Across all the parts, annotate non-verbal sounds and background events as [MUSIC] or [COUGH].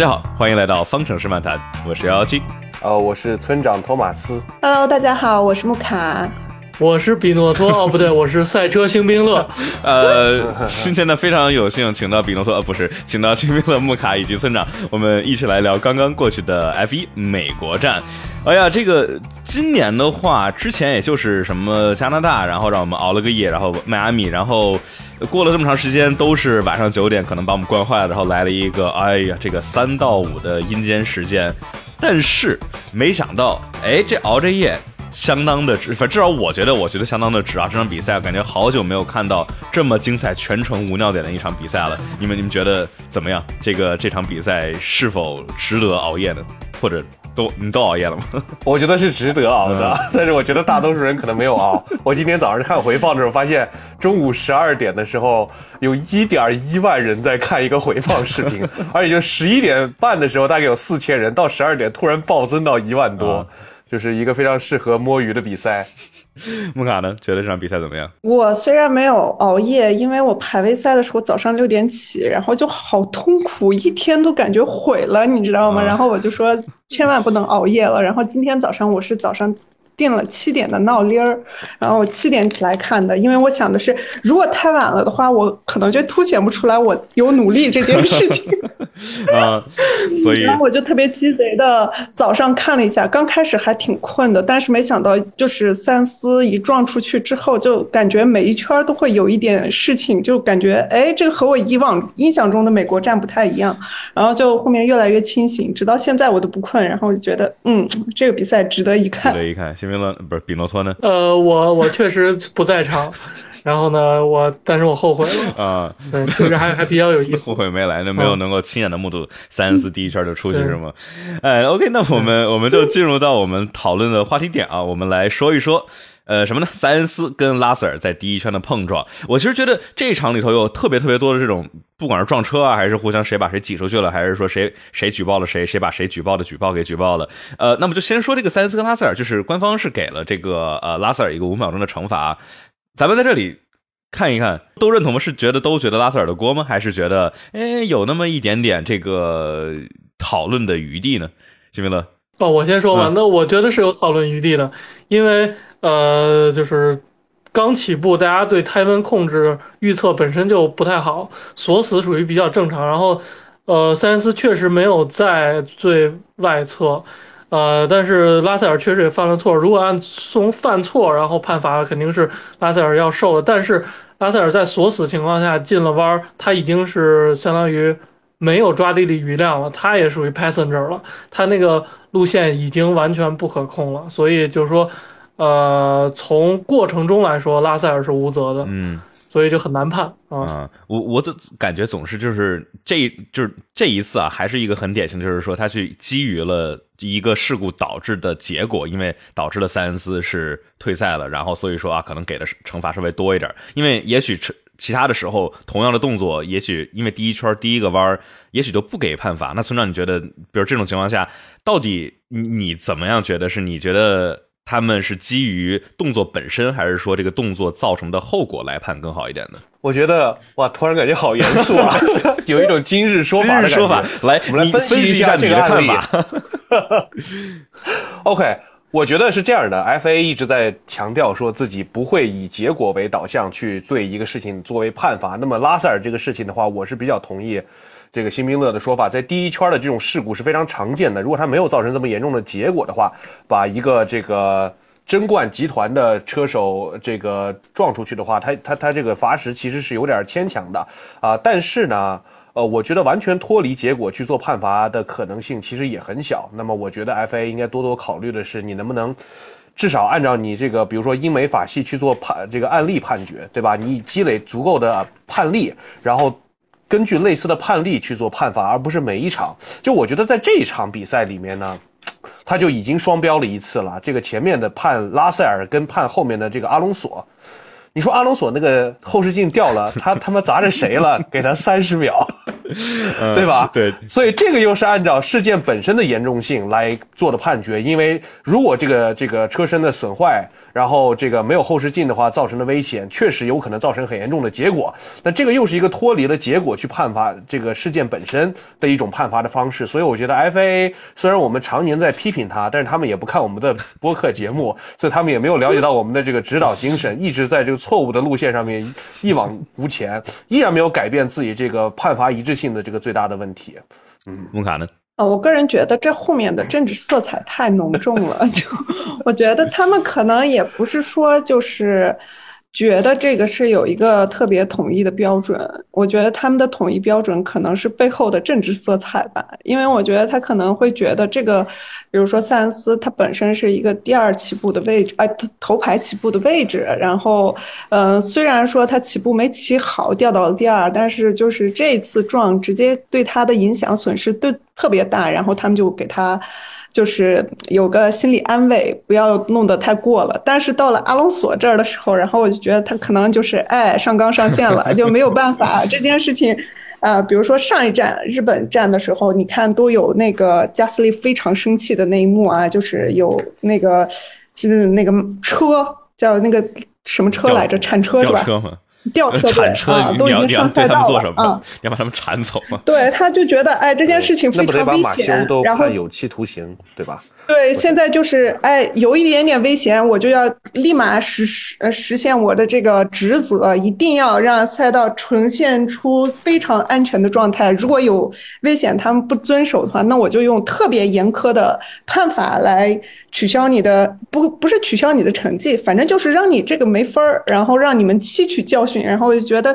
大家好，欢迎来到方程式漫谈，我是幺幺七，呃，我是村长托马斯。Hello，大家好，我是木卡。[LAUGHS] 我是比诺托，[LAUGHS] 哦不对，我是赛车星冰乐。[LAUGHS] 呃，今天呢非常有幸请到比诺托，呃不是，请到星冰乐穆卡以及村长，我们一起来聊刚刚过去的 F1 美国站。哎呀，这个今年的话，之前也就是什么加拿大，然后让我们熬了个夜，然后迈阿密，然后过了这么长时间，都是晚上九点可能把我们惯坏了，然后来了一个，哎呀，这个三到五的阴间时间。但是没想到，哎，这熬着夜。相当的值，反正至少我觉得，我觉得相当的值啊！这场比赛感觉好久没有看到这么精彩、全程无尿点的一场比赛了。你们你们觉得怎么样？这个这场比赛是否值得熬夜呢？或者都你都熬夜了吗？我觉得是值得熬的，但是我觉得大多数人可能没有熬。我今天早上看回放的时候，发现中午十二点的时候有一点一万人在看一个回放视频，[LAUGHS] 而且就十一点半的时候大概有四千人，到十二点突然暴增到一万多。就是一个非常适合摸鱼的比赛。[LAUGHS] 穆卡呢？觉得这场比赛怎么样？我虽然没有熬夜，因为我排位赛的时候早上六点起，然后就好痛苦，一天都感觉毁了，你知道吗？啊然后我就说千万不能熬夜了。然后今天早上我是早上。定了七点的闹铃儿，然后我七点起来看的，因为我想的是，如果太晚了的话，我可能就凸显不出来我有努力这件事情。[LAUGHS] 啊，所以 [LAUGHS] 然后我就特别鸡贼的早上看了一下，刚开始还挺困的，但是没想到就是三思一撞出去之后，就感觉每一圈都会有一点事情，就感觉哎，这个和我以往印象中的美国站不太一样。然后就后面越来越清醒，直到现在我都不困，然后我就觉得嗯，这个比赛值得一看值。得一看。不是比诺托呢？呃，我我确实不在场，然后呢，我但是我后悔了，啊，对，确实还还比较有意思 [LAUGHS] 后。悔没来，呢没有能够亲眼的目睹塞恩斯第一圈就出去是吗？哎，OK，那我们我们就进入到我们讨论的话题点啊，我们来说一说。呃，什么呢？[LAUGHS] 塞恩斯跟拉塞尔在第一圈的碰撞，我其实觉得这一场里头有特别特别多的这种，不管是撞车啊，还是互相谁把谁挤出去了，还是说谁谁举报了谁，谁把谁举报的举报给举报了。呃，那么就先说这个塞恩斯跟拉塞尔，就是官方是给了这个呃拉塞尔一个五秒钟的惩罚，咱们在这里看一看，都认同吗？是觉得都觉得拉塞尔的锅吗？还是觉得哎有那么一点点这个讨论的余地呢？金明乐，哦，我先说吧，嗯那我觉得是有讨论余地的，因为呃，就是刚起步，大家对胎温控制预测本身就不太好，锁死属于比较正常。然后，呃，塞恩斯确实没有在最外侧，呃，但是拉塞尔确实也犯了错。如果按从犯错然后判罚，肯定是拉塞尔要受了。但是拉塞尔在锁死情况下进了弯，他已经是相当于没有抓地力余量了，他也属于 passenger 了，他那个路线已经完全不可控了。所以就是说，呃，从过程中来说，拉塞尔是无责的，嗯所以就很难判啊。啊，我我的感觉总是就是这就是这一次啊，还是一个很典型，就是说他去基于了一个事故导致的结果，因为导致了塞恩斯是退赛了，然后所以说啊，可能给的惩罚稍微多一点，因为也许其他的时候同样的动作，也许因为第一圈第一个弯儿，也许就不给判罚。那村长，你觉得，比如这种情况下，到底你你怎么样觉得是？你觉得？他们是基于动作本身，还是说这个动作造成的后果来判更好一点呢？我觉得哇，突然感觉好严肃啊，[LAUGHS] 有一种今日说法的说法，来，我们来你分析一下你的看法。[LAUGHS] OK，我觉得是这样的，FA 一直在强调说自己不会以结果为导向去对一个事情作为判罚。那么拉塞尔这个事情的话，我是比较同意这个辛宾乐的说法，在第一圈的这种事故是非常常见的。如果他没有造成这么严重的结果的话，把一个这个争冠集团的车手这个撞出去的话，他他他这个罚时其实是有点牵强的啊、但是呢。呃，我觉得完全脱离结果去做判罚的可能性其实也很小。那么，我觉得 FA 应该多多考虑的是，你能不能至少按照你这个，比如说英美法系去做判这个案例判决，对吧？你积累足够的判例，然后根据类似的判例去做判罚，而不是每一场。就我觉得在这一场比赛里面呢，[TSK] 他就已经双标了一次了。这个前面的判拉塞尔跟判后面的这个阿隆索。你说阿隆索那个后视镜掉了，[LAUGHS] 他他妈砸着谁了？给他三十秒，[LAUGHS] 对吧？对，所以这个又是按照事件本身的严重性来做的判决。因为如果这个这个车身的损坏，然后这个没有后视镜的话，造成的危险确实有可能造成很严重的结果。那这个又是一个脱离了结果去判罚这个事件本身的一种判罚的方式。所以我觉得 FA 虽然我们常年在批评他，但是他们也不看我们的播客节目，所以他们也没有了解到我们的这个指导精神，[LAUGHS] 一直在这个错误的路线上面一往无前，依然没有改变自己这个判罚一致性的这个最大的问题。嗯，穆卡呢？呃，我个人觉得这后面的政治色彩太浓重了，[LAUGHS] 就我觉得他们可能也不是说就是觉得这个是有一个特别统一的标准，我觉得他们的统一标准可能是背后的政治色彩吧，因为我觉得他可能会觉得这个，比如说塞恩斯，他本身是一个第二起步的位置，哎，头排起步的位置，然后，呃，虽然说他起步没起好，掉到了第二，但是就是这次撞直接对他的影响损失对。特别大，然后他们就给他，就是有个心理安慰，不要弄得太过了。但是到了阿隆索这儿的时候，然后我就觉得他可能就是哎上纲上线了，[LAUGHS] 就没有办法这件事情。啊，比如说上一站日本站的时候，你看都有那个加斯利非常生气的那一幕啊，就是有那个是那个车叫那个什么车来着，铲车是吧？吊车铲车，都已经上赛道了啊！你要把他们铲走吗？对，他就觉得哎，这件事情非常危险，然后有期徒刑，对吧？对，现在就是哎，有一点点危险，我就要立马实实呃实现我的这个职责，一定要让赛道呈现出非常安全的状态。如果有危险，他们不遵守的话，那我就用特别严苛的判法来。取消你的不不是取消你的成绩，反正就是让你这个没分儿，然后让你们吸取教训。然后我就觉得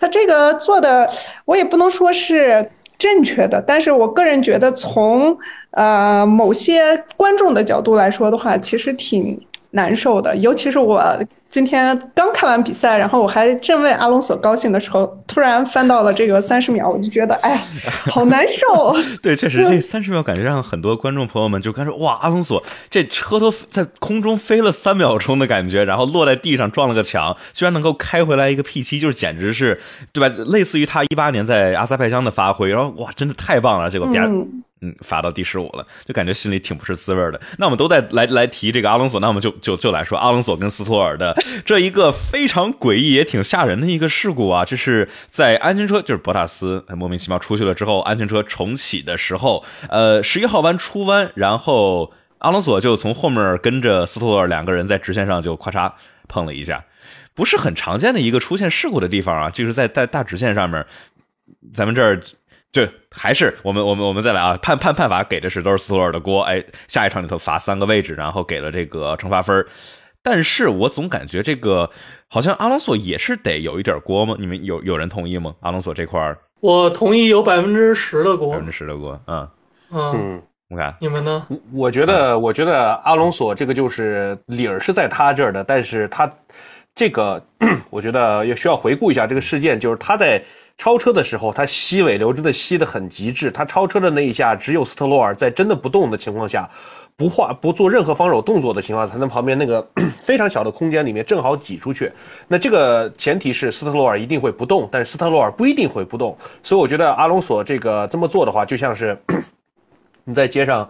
他这个做的，我也不能说是正确的，但是我个人觉得从呃某些观众的角度来说的话，其实挺难受的，尤其是我。今天刚看完比赛，然后我还正为阿隆索高兴的时候，突然翻到了这个三十秒，我就觉得，哎呀，[LAUGHS] 好难受。[LAUGHS] 对，确实这三十秒感觉让很多观众朋友们就感觉，哇，阿隆索这车都在空中飞了三秒钟的感觉，然后落在地上撞了个墙，居然能够开回来一个 P 七，就是简直是，对吧？类似于他一八年在阿塞拜疆的发挥，然后哇，真的太棒了，结果啪。嗯，罚到第十五了，就感觉心里挺不是滋味的。那我们都在来来提这个阿隆索，那我们就就就来说阿隆索跟斯托尔的 [LAUGHS] 这一个非常诡异也挺吓人的一个事故啊！这是在安全车，就是博塔斯莫名其妙出去了之后，安全车重启的时候，呃，十一号弯出弯，然后阿隆索就从后面跟着斯托尔两个人在直线上就咔嚓碰了一下，不是很常见的一个出现事故的地方啊，就是在在大直线上面，咱们这儿。就还是我们我们我们再来啊，判判判罚给的是都是斯托尔的锅，哎，下一场里头罚三个位置，然后给了这个惩罚分但是我总感觉这个好像阿隆索也是得有一点锅吗？你们有有人同意吗？阿隆索这块儿，我同意有百分之十的锅，百分之十的锅，嗯嗯，我看你们呢？我觉得我觉得阿隆索这个就是理儿是在他这儿的，但是他这个 [CLEARS THROAT] 我觉得也需要回顾一下这个事件，就是他在。超车的时候，他吸尾流真的吸得很极致。他超车的那一下，只有斯特洛尔在真的不动的情况下，不画不做任何防守动作的情况下，才能旁边那个非常小的空间里面正好挤出去。那这个前提是斯特洛尔一定会不动，但是斯特洛尔不一定会不动。所以我觉得阿隆索这个这么做的话，就像是你 [CLEARS THROAT] 在街上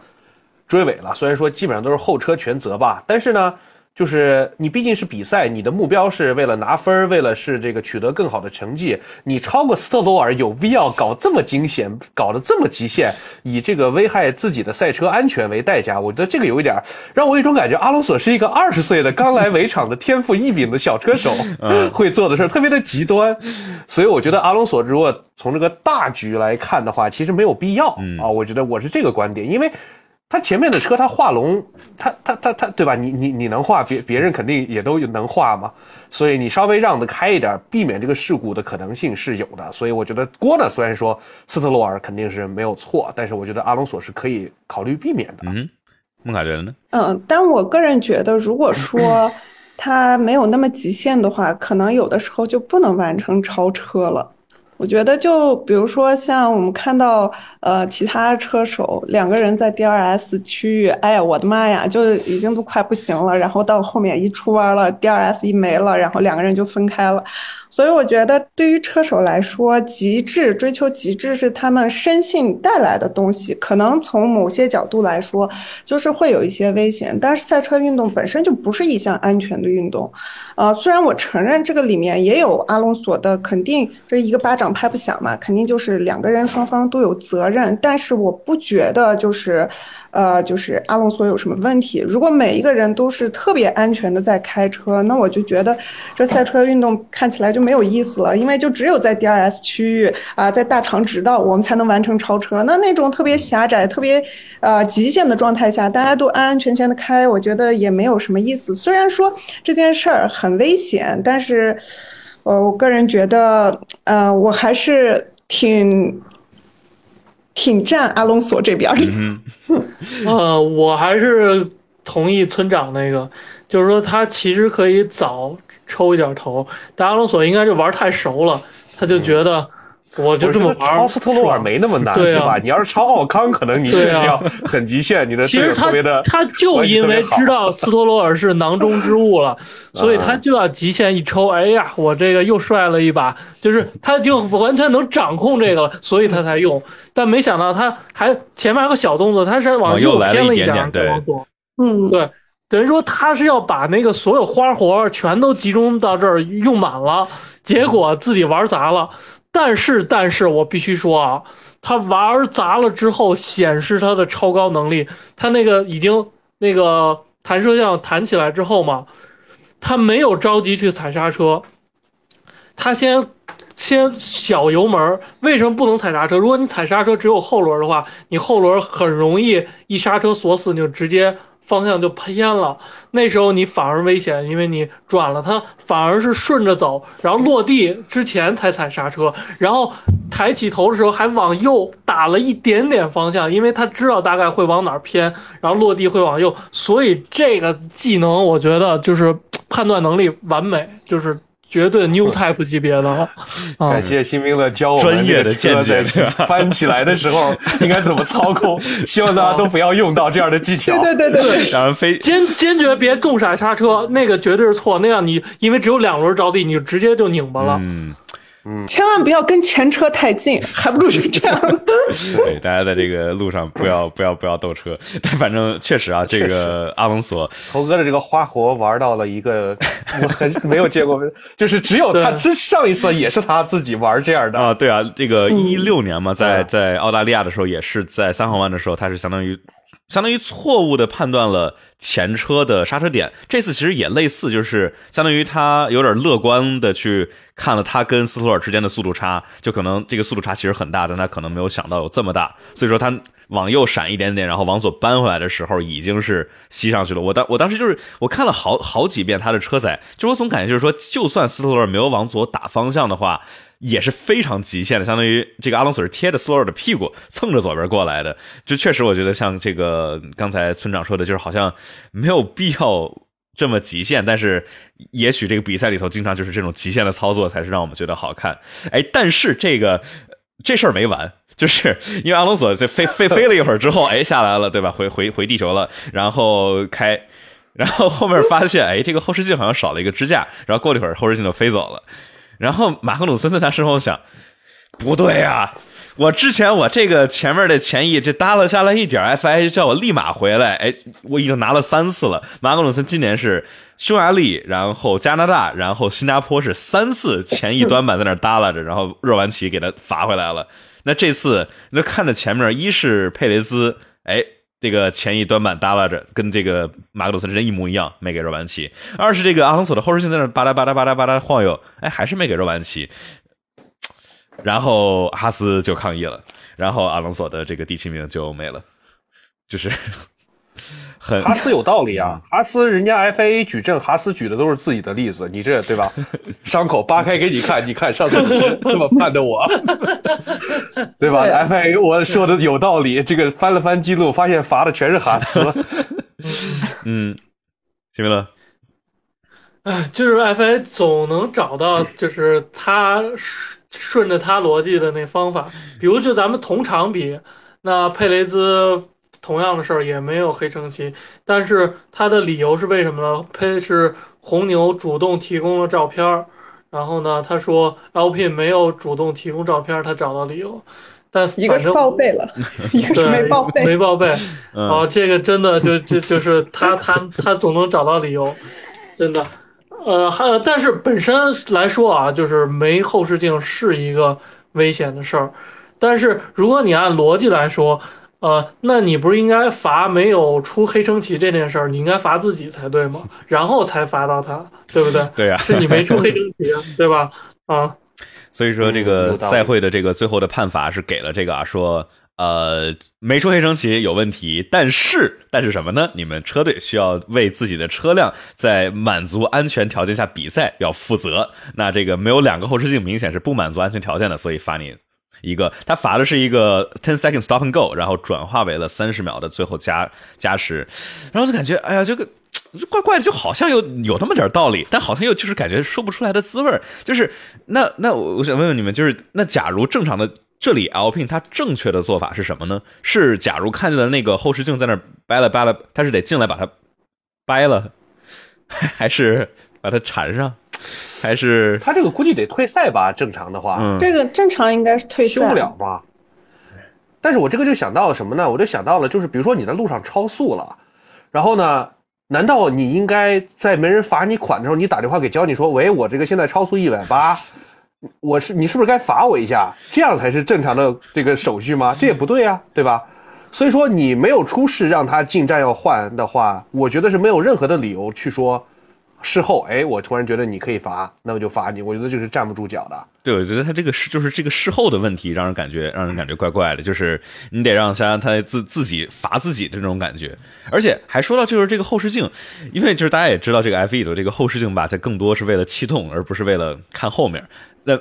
追尾了，虽然说基本上都是后车全责吧，但是呢。就是你毕竟是比赛，你的目标是为了拿分为了是这个取得更好的成绩。你超过斯特罗尔有必要搞这么惊险，搞得这么极限，以这个危害自己的赛车安全为代价？我觉得这个有一点让我有一种感觉，阿隆索是一个二十岁的刚来围场的天赋异禀的小车手，会做的事儿特别的极端。所以我觉得阿隆索如果从这个大局来看的话，其实没有必要啊。我觉得我是这个观点，因为。他前面的车，他画龙，他他他他，对吧？你你你能画，别别人肯定也都能画嘛。所以你稍微让得开一点，避免这个事故的可能性是有的。所以我觉得郭呢，虽然说斯特洛尔肯定是没有错，但是我觉得阿隆索是可以考虑避免的。嗯，孟凯觉得呢？嗯，但我个人觉得，如果说 [LAUGHS] 他没有那么极限的话，可能有的时候就不能完成超车了。我觉得就比如说像我们看到呃其他车手两个人在 DRS 区域，哎呀我的妈呀，就已经都快不行了，然后到后面一出弯了，DRS 一没了，然后两个人就分开了。所以我觉得对于车手来说，极致追求极致是他们生性带来的东西，可能从某些角度来说，就是会有一些危险。但是赛车运动本身就不是一项安全的运动，呃，虽然我承认这个里面也有阿隆索的，肯定这一个巴掌拍不响嘛，肯定就是两个人双方都有责任，但是我不觉得就是。呃，就是阿隆索有什么问题？如果每一个人都是特别安全的在开车，那我就觉得这赛车运动看起来就没有意思了。因为就只有在 DRS 区域啊，在大长直道，我们才能完成超车。那那种特别狭窄、特别呃极限的状态下，大家都安安全全的开，我觉得也没有什么意思。虽然说这件事儿很危险，但是呃，我个人觉得，呃，我还是挺。挺站阿隆索这边的，[LAUGHS] 呃，我还是同意村长那个，就是说他其实可以早抽一点头，但阿隆索应该就玩太熟了，他就觉得。我就这么玩，超斯特罗尔没那么难，对吧？你要是超奥康，可能你是要很极限，你的其实他的他就因为知道斯托罗尔是囊中之物了，[LAUGHS] 所以他就要极限一抽。哎呀，我这个又帅了一把，就是他就完全能掌控这个了，所以他才用。但没想到他还前面还有个小动作，他是往右偏了一点，对，嗯，对，等于说他是要把那个所有花活全都集中到这儿用满了，结果自己玩砸了。但是，但是我必须说啊，他玩砸了之后，显示他的超高能力。他那个已经那个弹射像弹起来之后嘛，他没有着急去踩刹车，他先先小油门。为什么不能踩刹车？如果你踩刹车只有后轮的话，你后轮很容易一刹车锁死，你就直接。方向就偏了，那时候你反而危险，因为你转了它，反而是顺着走，然后落地之前才踩刹车，然后抬起头的时候还往右打了一点点方向，因为他知道大概会往哪偏，然后落地会往右，所以这个技能我觉得就是判断能力完美，就是。绝对 new type 级别的，[LAUGHS] 感谢新兵的教我专业的见解。翻起来的时候 [LAUGHS] 应该怎么操控？[LAUGHS] 希望大家都不要用到这样的技巧。对对对对，让人飞坚坚决别重踩刹车，那个绝对是错。那样你因为只有两轮着地，你就直接就拧巴了。嗯。千万不要跟前车太近，[LAUGHS] 还不如是这样。[LAUGHS] 对，大家在这个路上不要 [LAUGHS] 不要不要斗车。但反正确实啊，这个阿隆索猴哥的这个花活玩到了一个我很没有见过，就是只有他之上一次也是他自己玩这样的啊。对啊，这个一六年嘛，在在澳大利亚的时候，也是在三号弯的时候，他是相当于。相当于错误的判断了前车的刹车点，这次其实也类似，就是相当于他有点乐观的去看了他跟斯托尔之间的速度差，就可能这个速度差其实很大，但他可能没有想到有这么大，所以说他往右闪一点点，然后往左扳回来的时候已经是吸上去了。我当我当时就是我看了好好几遍他的车载，就我总感觉就是说，就算斯托尔没有往左打方向的话。也是非常极限的，相当于这个阿隆索是贴着斯洛尔的屁股蹭着左边过来的，就确实我觉得像这个刚才村长说的，就是好像没有必要这么极限，但是也许这个比赛里头经常就是这种极限的操作才是让我们觉得好看。哎，但是这个这事儿没完，就是因为阿隆索就飞飞飞了一会儿之后，哎下来了，对吧？回回回地球了，然后开，然后后面发现哎这个后视镜好像少了一个支架，然后过了一会儿后视镜就飞走了。然后马克鲁森在他身后想，不对啊，我之前我这个前面的前翼这耷拉下来一点，FI 叫我立马回来，哎，我已经拿了三次了。马克鲁森今年是匈牙利，然后加拿大，然后新加坡是三次前翼端板在那耷拉着，然后热完旗给他罚回来了。那这次那看着前面，一是佩雷兹，哎。这个前翼端板耷拉着，跟这个马格鲁斯之间一模一样，没给肉丸旗。二是这个阿隆索的后视镜在那吧嗒吧嗒吧嗒吧嗒晃悠，哎，还是没给肉丸旗。然后哈斯就抗议了，然后阿隆索的这个第七名就没了，就是。哈斯有道理啊，哈斯人家 FIA 举证，哈斯举的都是自己的例子，你这对吧？伤口扒开给你看，你看上次你这么判的我，对吧？FIA 我说的有道理，这个翻了翻记录，发现罚的全是哈斯。嗯，行了。哎，就是 FIA 总能找到，就是他。顺着他逻辑的那方法，比如就咱们同场比，那佩雷兹同样的事儿也没有黑橙旗，但是他的理由是为什么呢？喷是红牛主动提供了照片儿，然后呢，他说 Alpine 没有主动提供照片儿，他找到理由，但一个是反正报备了，[LAUGHS] 一个是对没报备。没报备。嗯哦，这个真的就就就是他他他总能找到理由，真的。呃，还但是本身来说啊，就是没后视镜是一个危险的事儿。但是如果你按逻辑来说，呃，那你不是应该罚没有出黑升旗这件事儿，你应该罚自己才对吗？然后才罚到他，对不对？对呀、是你没出黑升旗，对吧？啊，所以说这嗯个赛会的这个最后的判罚是给了这个啊，说呃没出黑升旗有问题，但是但是什么呢？你们车队需要为自己的车辆在满足安全条件下比赛要负责。那这个没有两个后视镜，明显是不满足安全条件的，所以罚你。一个，他罚的是一个 ten second stop and go，然后转化为了三十秒的最后加加时，然后就感觉，哎呀，这个这怪怪的，就好像有有那么点道理，但好像又就是感觉说不出来的滋味。就是那那我我想问问你们，就是那假如正常的这里 L pin 它正确的做法是什么呢？是假如看见了那个后视镜在那掰了掰了，他是得进来把它掰了，[LAUGHS] 还是把它缠上，还是他这个估计得退赛吧？正常的话，嗯这个正常应该是退赛修不了吧。但是我这个就想到了什么呢？我就想到了，就是比如说你在路上超速了，然后呢，难道你应该在没人罚你款的时候，你打电话给交警说，喂，我这个现在超速一百八，我是你是不是该罚我一下？这样才是正常的这个手续吗？这也不对啊，对吧？所以说你没有出示让他进站要换的话，我觉得是没有任何的理由去说。事后，哎，我突然觉得你可以罚，那我就罚你。我觉得这是站不住脚的。对，我觉得他这个是就是这个事后的问题，让人感觉让人感觉怪怪的，就是你得让像他自自己罚自己的这种感觉，而且还说到就是这个后视镜，因为就是大家也知道这个 F 1的这个后视镜吧，它更多是为了气动，而不是为了看后面。那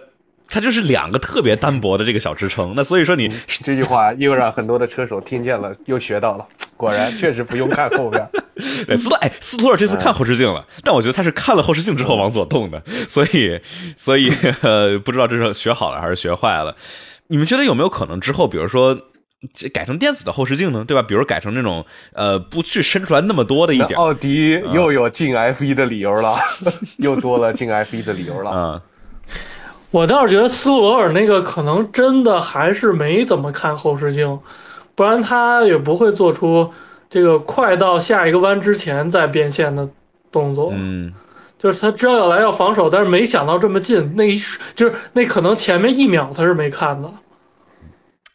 它就是两个特别单薄的这个小支撑。那所以说你这句话又让很多的车手听见了，又学到了。果然，确实不用看后边。[LAUGHS] 对斯托哎斯托尔这次看后视镜了，但我觉得他是看了后视镜之后往左动的，所以所以呃不知道这是学好了还是学坏了。你们觉得有没有可能之后，比如说？改成电子的后视镜呢，对吧？比如改成那种呃，不去伸出来那么多的一点，奥迪又有进 F 一的理由了，[LAUGHS] 又多了进 F 一的理由了。[LAUGHS] 嗯、我倒是觉得斯托罗尔那个可能真的还是没怎么看后视镜，不然他也不会做出这个快到下一个弯之前再变线的动作。嗯，就是他知道要来要防守，但是没想到这么近，那一瞬就是那可能前面一秒他是没看的。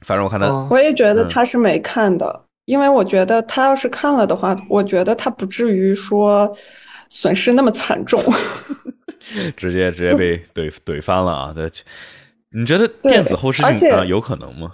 反正我看他，嗯我也觉得嗯他是没看的，因为我觉得他要是看了的话，我觉得他不至于说损失那么惨重。[LAUGHS] 直接直接被怼怼翻了啊！对，你觉得电子后视镜啊有可能吗？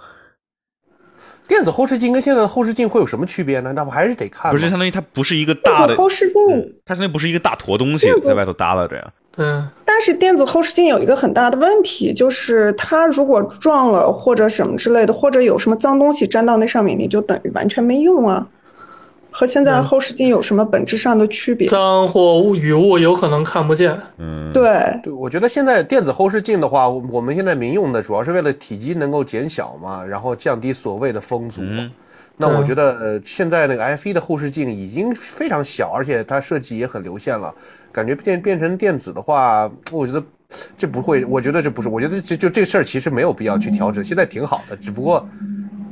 电子后视镜跟现在的后视镜会有什么区别呢？那不还是得看吗？不是，相当于它不是一个大的后视镜，它相当于不是一个大坨东西在外头耷拉着呀。对，但是电子后视镜有一个很大的问题，就是它如果撞了或者什么之类的，或者有什么脏东西粘到那上面，你就等于完全没用啊。和现在的后视镜有什么本质上的区别？脏或物雨雾有可能看不见。嗯，对，对，我觉得现在电子后视镜的话，我我们现在民用的主要是为了体积能够减小嘛，然后降低所谓的风阻。嗯那我觉得呃，现在那个 F 1的后视镜已经非常小，而且它设计也很流线了，感觉变变成电子的话，我觉得这不会，我觉得这不是，我觉得这就这事儿其实没有必要去调整，现在挺好的，只不过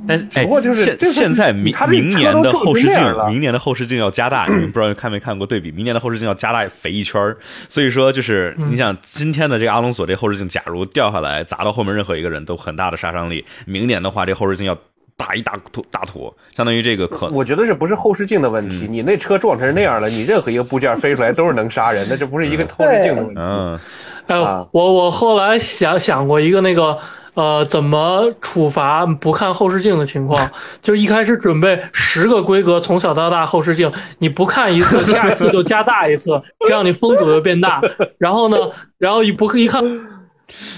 但是哎不过就是现现在明明年的后视镜，明年的后视镜要加大，[CLEARS THROAT] 你们不知道看没看过对比？明年的后视镜要加大肥一圈儿，所以说就是嗯。你想今天的这个阿隆索这后视镜，假如掉下来砸到后面任何一个人都很大的杀伤力，明年的话这后视镜要大一大坨大坨，相当于这个可我觉得这不是后视镜的问嗯。题，你那车撞成那样了，你任何一个部件飞出来都是能杀人的，这不是一个后视镜的问题。嗯。我我后来想想过一个那个呃，怎么处罚不看后视镜的情况，就是一开始准备十个规格，从小到大后视镜，你不看一次，下一次就加大一次，这样你风阻就变大。然后呢，然后一不一看，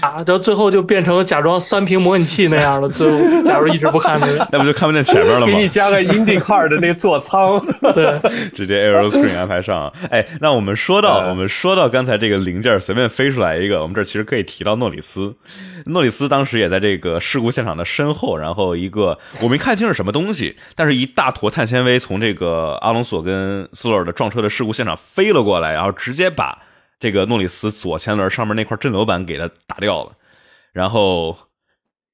啊，到最后就变成假装三屏模拟器那样了。最后，[LAUGHS] 假如一直不看这个，那不就看不见前面了吗？给你加个 IndyCar 的那座舱，[LAUGHS] 对，[LAUGHS] 直接 Aero Screen 安排上。哎，那我们说到呃我们说到刚才这个零件随便飞出来一个，我们这儿其实可以提到诺里斯。诺里斯当时也在这个事故现场的身后，然后一个我没看清是什么东西，但是一大坨碳纤维从这个阿隆索跟斯洛尔的撞车的事故现场飞了过来，然后直接把这个诺里斯左前轮上面那块震流板给它打掉了。然后，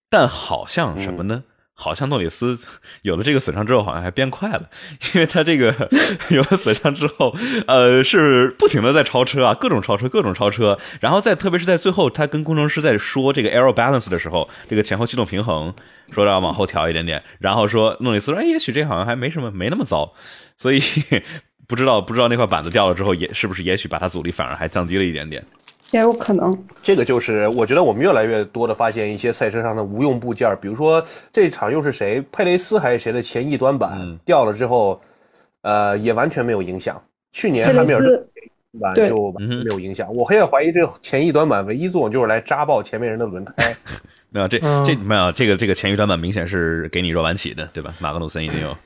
但好像什么呢？好像诺里斯有了这个损伤之后，好像还变快了，因为他这个 [LAUGHS] 有了损伤之后，呃，是不停的在超车啊，各种超车，各种超车。然后在特别是在最后，他跟工程师在说这个 aero balance 的时候，这个前后气动平衡，说要往后调一点点，然后说诺里斯说，哎，也许这好像还没什么，没那么糟，所以不知道不知道那块板子掉了之后，也是不是也许把它阻力反而还降低了一点点。也有可能。这个就是我觉得我们越来越多的发现一些赛车上的无用部件，比如说这场又是谁，佩雷斯还是谁的前翼端板、嗯掉了之后，呃，也完全没有影响。去年佩还没有雷斯板就完没有影响。我很怀疑这个前翼端板唯一作用就是来扎爆前面人的轮胎。[LAUGHS] 没有这嗯这没有这个这个前一短板明显是给你弱板起的，对吧？马格努森已经有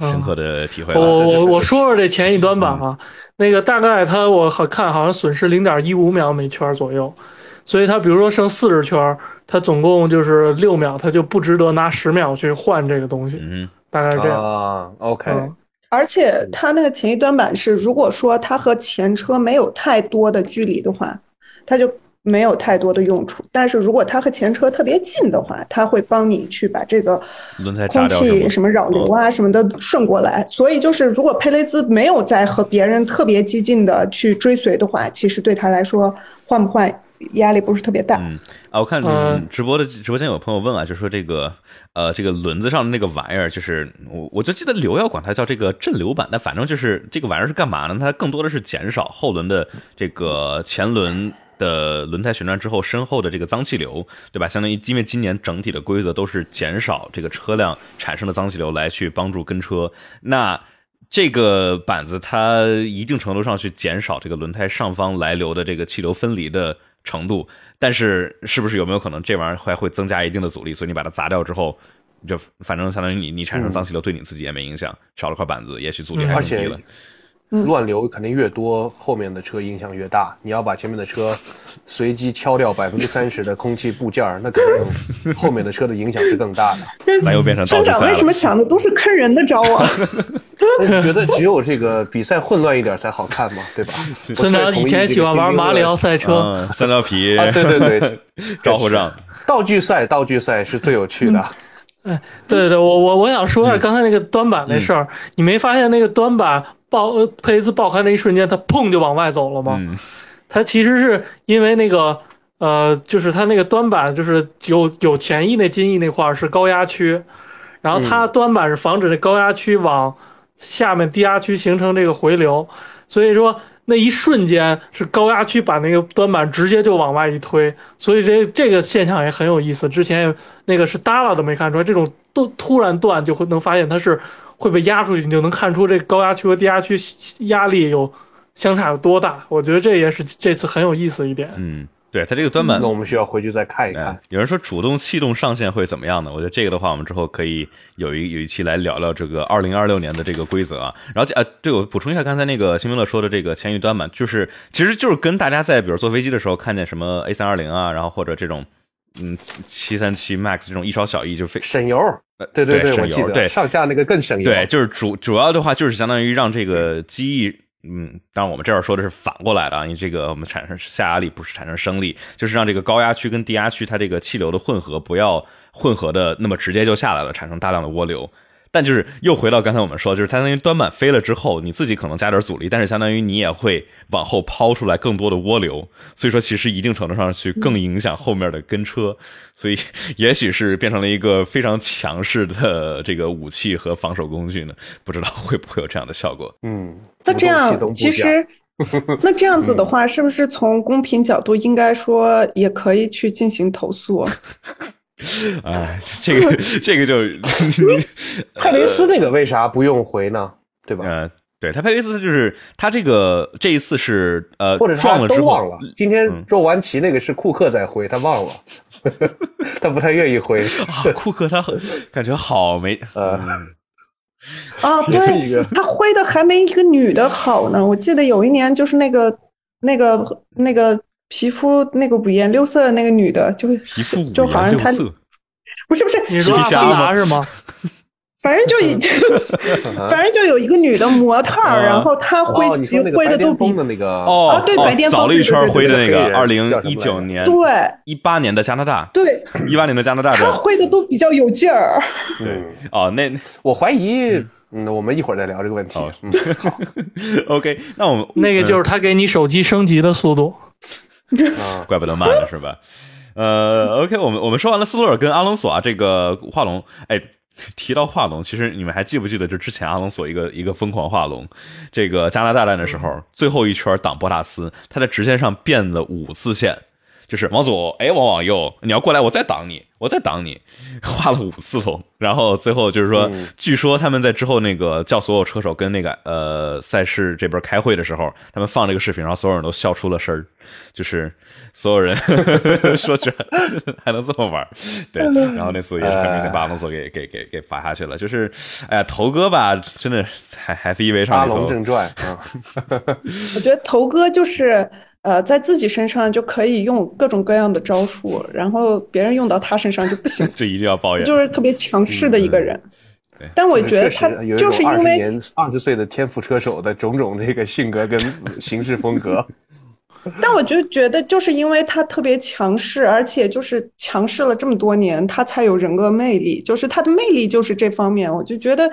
深刻的体会了。我我我说说这前一短板啊，那个大概他我好看好像损失零点一五秒每圈左右，所以他比如说剩四十圈，他总共就是六秒，他就不值得拿十秒去换这个东西，嗯大概是这样。啊，OK，、嗯而且它那个前一端板是，如果说它和前车没有太多的距离的话，它就没有太多的用处。但是如果它和前车特别近的话，它会帮你去把这个，轮胎空气什么扰流啊什么的顺过来。所以就是，如果佩雷兹没有在和别人特别激进的去追随的话，其实对他来说换不换压力不是特别大。嗯啊，我看嗯直播的直播间有朋友问啊，就说这个呃这个轮子上的那个玩意儿，就是我我就记得刘要管它叫这个震流板，但反正就是这个玩意儿是干嘛呢？它更多的是减少后轮的这个前轮。的轮胎旋转之后，身后的这个脏气流，对吧？相当于因为今年整体的规则都是减少这个车辆产生的脏气流，来去帮助跟车。那这个板子它一定程度上去减少这个轮胎上方来流的这个气流分离的程度，但是是不是有没有可能这玩意儿还会增加一定的阻力？所以你把它砸掉之后，就反正相当于你你产生脏气流对你自己也没影响，少了块板子，也许阻力还嗯更低了。嗯乱流肯定越多，后面的车影响越大。你要把前面的车随机敲掉百分之三十的空气部件儿，那肯定后面的车的影响是更大的。[LAUGHS] 咱又变成倒村计赛了长为什么。想的都是坑人的招啊？[LAUGHS] [LAUGHS] 觉得只有这个比赛混乱一点才好看嘛？对吧？村长以前喜欢玩马里奥赛车，嗯，三料皮，啊对对对，招呼上，道具赛，道具赛是最有趣的。对对对，我我我想说一下刚才那个端板那事儿，你没发现那个端板爆呃佩雷兹爆开那一瞬间，它砰就往外走了吗？嗯它其实是因为那个呃，就是它那个端板就是有有前翼那襟翼那块儿是高压区，然后它端板是防止那高压区往下面低压区形成这个回流，所以说那一瞬间是高压区把那个端板直接就往外一推，所以这这个现象也很有意思。之前那个是耷拉都没看出来，这种突突然断就会能发现它是会被压出去，你就能看出这高压区和低压区压力有相差有多大。我觉得这也是这次很有意思一点。嗯，对，它这个端板那我们需要回去再看一哎看。有人说主动气动上限会怎么样呢？我觉得这个的话，我们之后可以有一有一期来聊聊这个二零二六年的这个规则啊。然后呃，对我补充一下刚才那个辛明乐说的这个前翼端板，就是其实就是跟大家在比如坐飞机的时候看见什么 A 三二零啊，然后或者这种嗯七三七 MAX 这种一烧小翼就非省油，呃对对对我记得上下那个更省油。对，就是主主要的话就是相当于让这个机翼，嗯，当然我们这儿说的是反过来的啊，因为这个我们产生下压力不是产生升力，就是让这个高压区跟低压区它这个气流的混合不要混合的那么直接就下来了，产生大量的涡流。但就是又回到刚才我们说，就是相当于端板飞了之后，你自己可能加点阻力，但是相当于你也会往后抛出来更多的涡流，所以说其实一定程度上去更影响后面的跟车，[LAUGHS] 所以也许是变成了一个非常强势的这个武器和防守工具呢，[LAUGHS] 不知道会不会有这样的效果。嗯，那这样其实，[LAUGHS] 那这样子的话，是不是从公平角度应该说也可以去进行投诉？哎，[LAUGHS] 这个这个就 [LAUGHS] 佩雷斯那个为啥不用回呢？对吧？呃，对他佩雷斯就是他这个这一次是呃或者撞了之后都忘了。今天嗯肉丸旗那个是库克在挥，他忘了，[LAUGHS] 他不太愿意挥。啊，库克他很感觉好没呃，啊，对，他挥的还没一个女的好呢。我记得有一年就是那个那个那个皮肤那个五颜六色的那个女的，就皮肤五就好像他颜六色，不是不是，你说阿凡皮是吗？[LAUGHS] 反正就一 [LAUGHS] 反正就有一个女的模特然后她挥旗挥的都比哦啊对白巅峰扫了一圈挥的那个二零一九年对。一八年的加拿大，对，一八年的加拿大她的挥的都比较有劲儿。对，哦，那那我怀疑，嗯，我们一会儿再聊这个问题。好。嗯，[LAUGHS] OK，那我们那个就是他给你手机升级的速度。[LAUGHS] 啊，怪不得慢了是吧？呃，OK，我们我们说完了斯托尔跟阿隆索啊，这个画龙，哎。提到画龙，其实你们还记不记得，就之前阿隆索一个一个疯狂画龙，这个加拿大站的时候，最后一圈挡博塔斯，他在直线上变了五次线，就是往左，哎，往往右，你要过来，我再挡你，我再挡你，[LAUGHS] 画了五次龙，然后最后就是说，嗯据说他们在之后那个叫所有车手跟那个呃赛事这边开会的时候，他们放这个视频，然后所有人都笑出了声儿，就是所有人 [LAUGHS] 说居然 [LAUGHS] 还能这么玩儿，对，然后那次也是很明显把阿隆索给给给给罚下去了，就是哎呀头哥吧，真的还还是一为阿上里头，龙正传啊，我觉得头哥就是呃，在自己身上就可以用各种各样的招数，[LAUGHS] 然后别人用到他身上就不行，[LAUGHS] 这一定要抱怨，就是特别强势的一个人。但我觉得他就是因为二十岁的天赋车手的种种这个性格跟行事风格。[LAUGHS] [LAUGHS] 但我就觉得，就是因为他特别强势，而且就是强势了这么多年，他才有人格魅力。就是他的魅力就是这方面，我就觉得，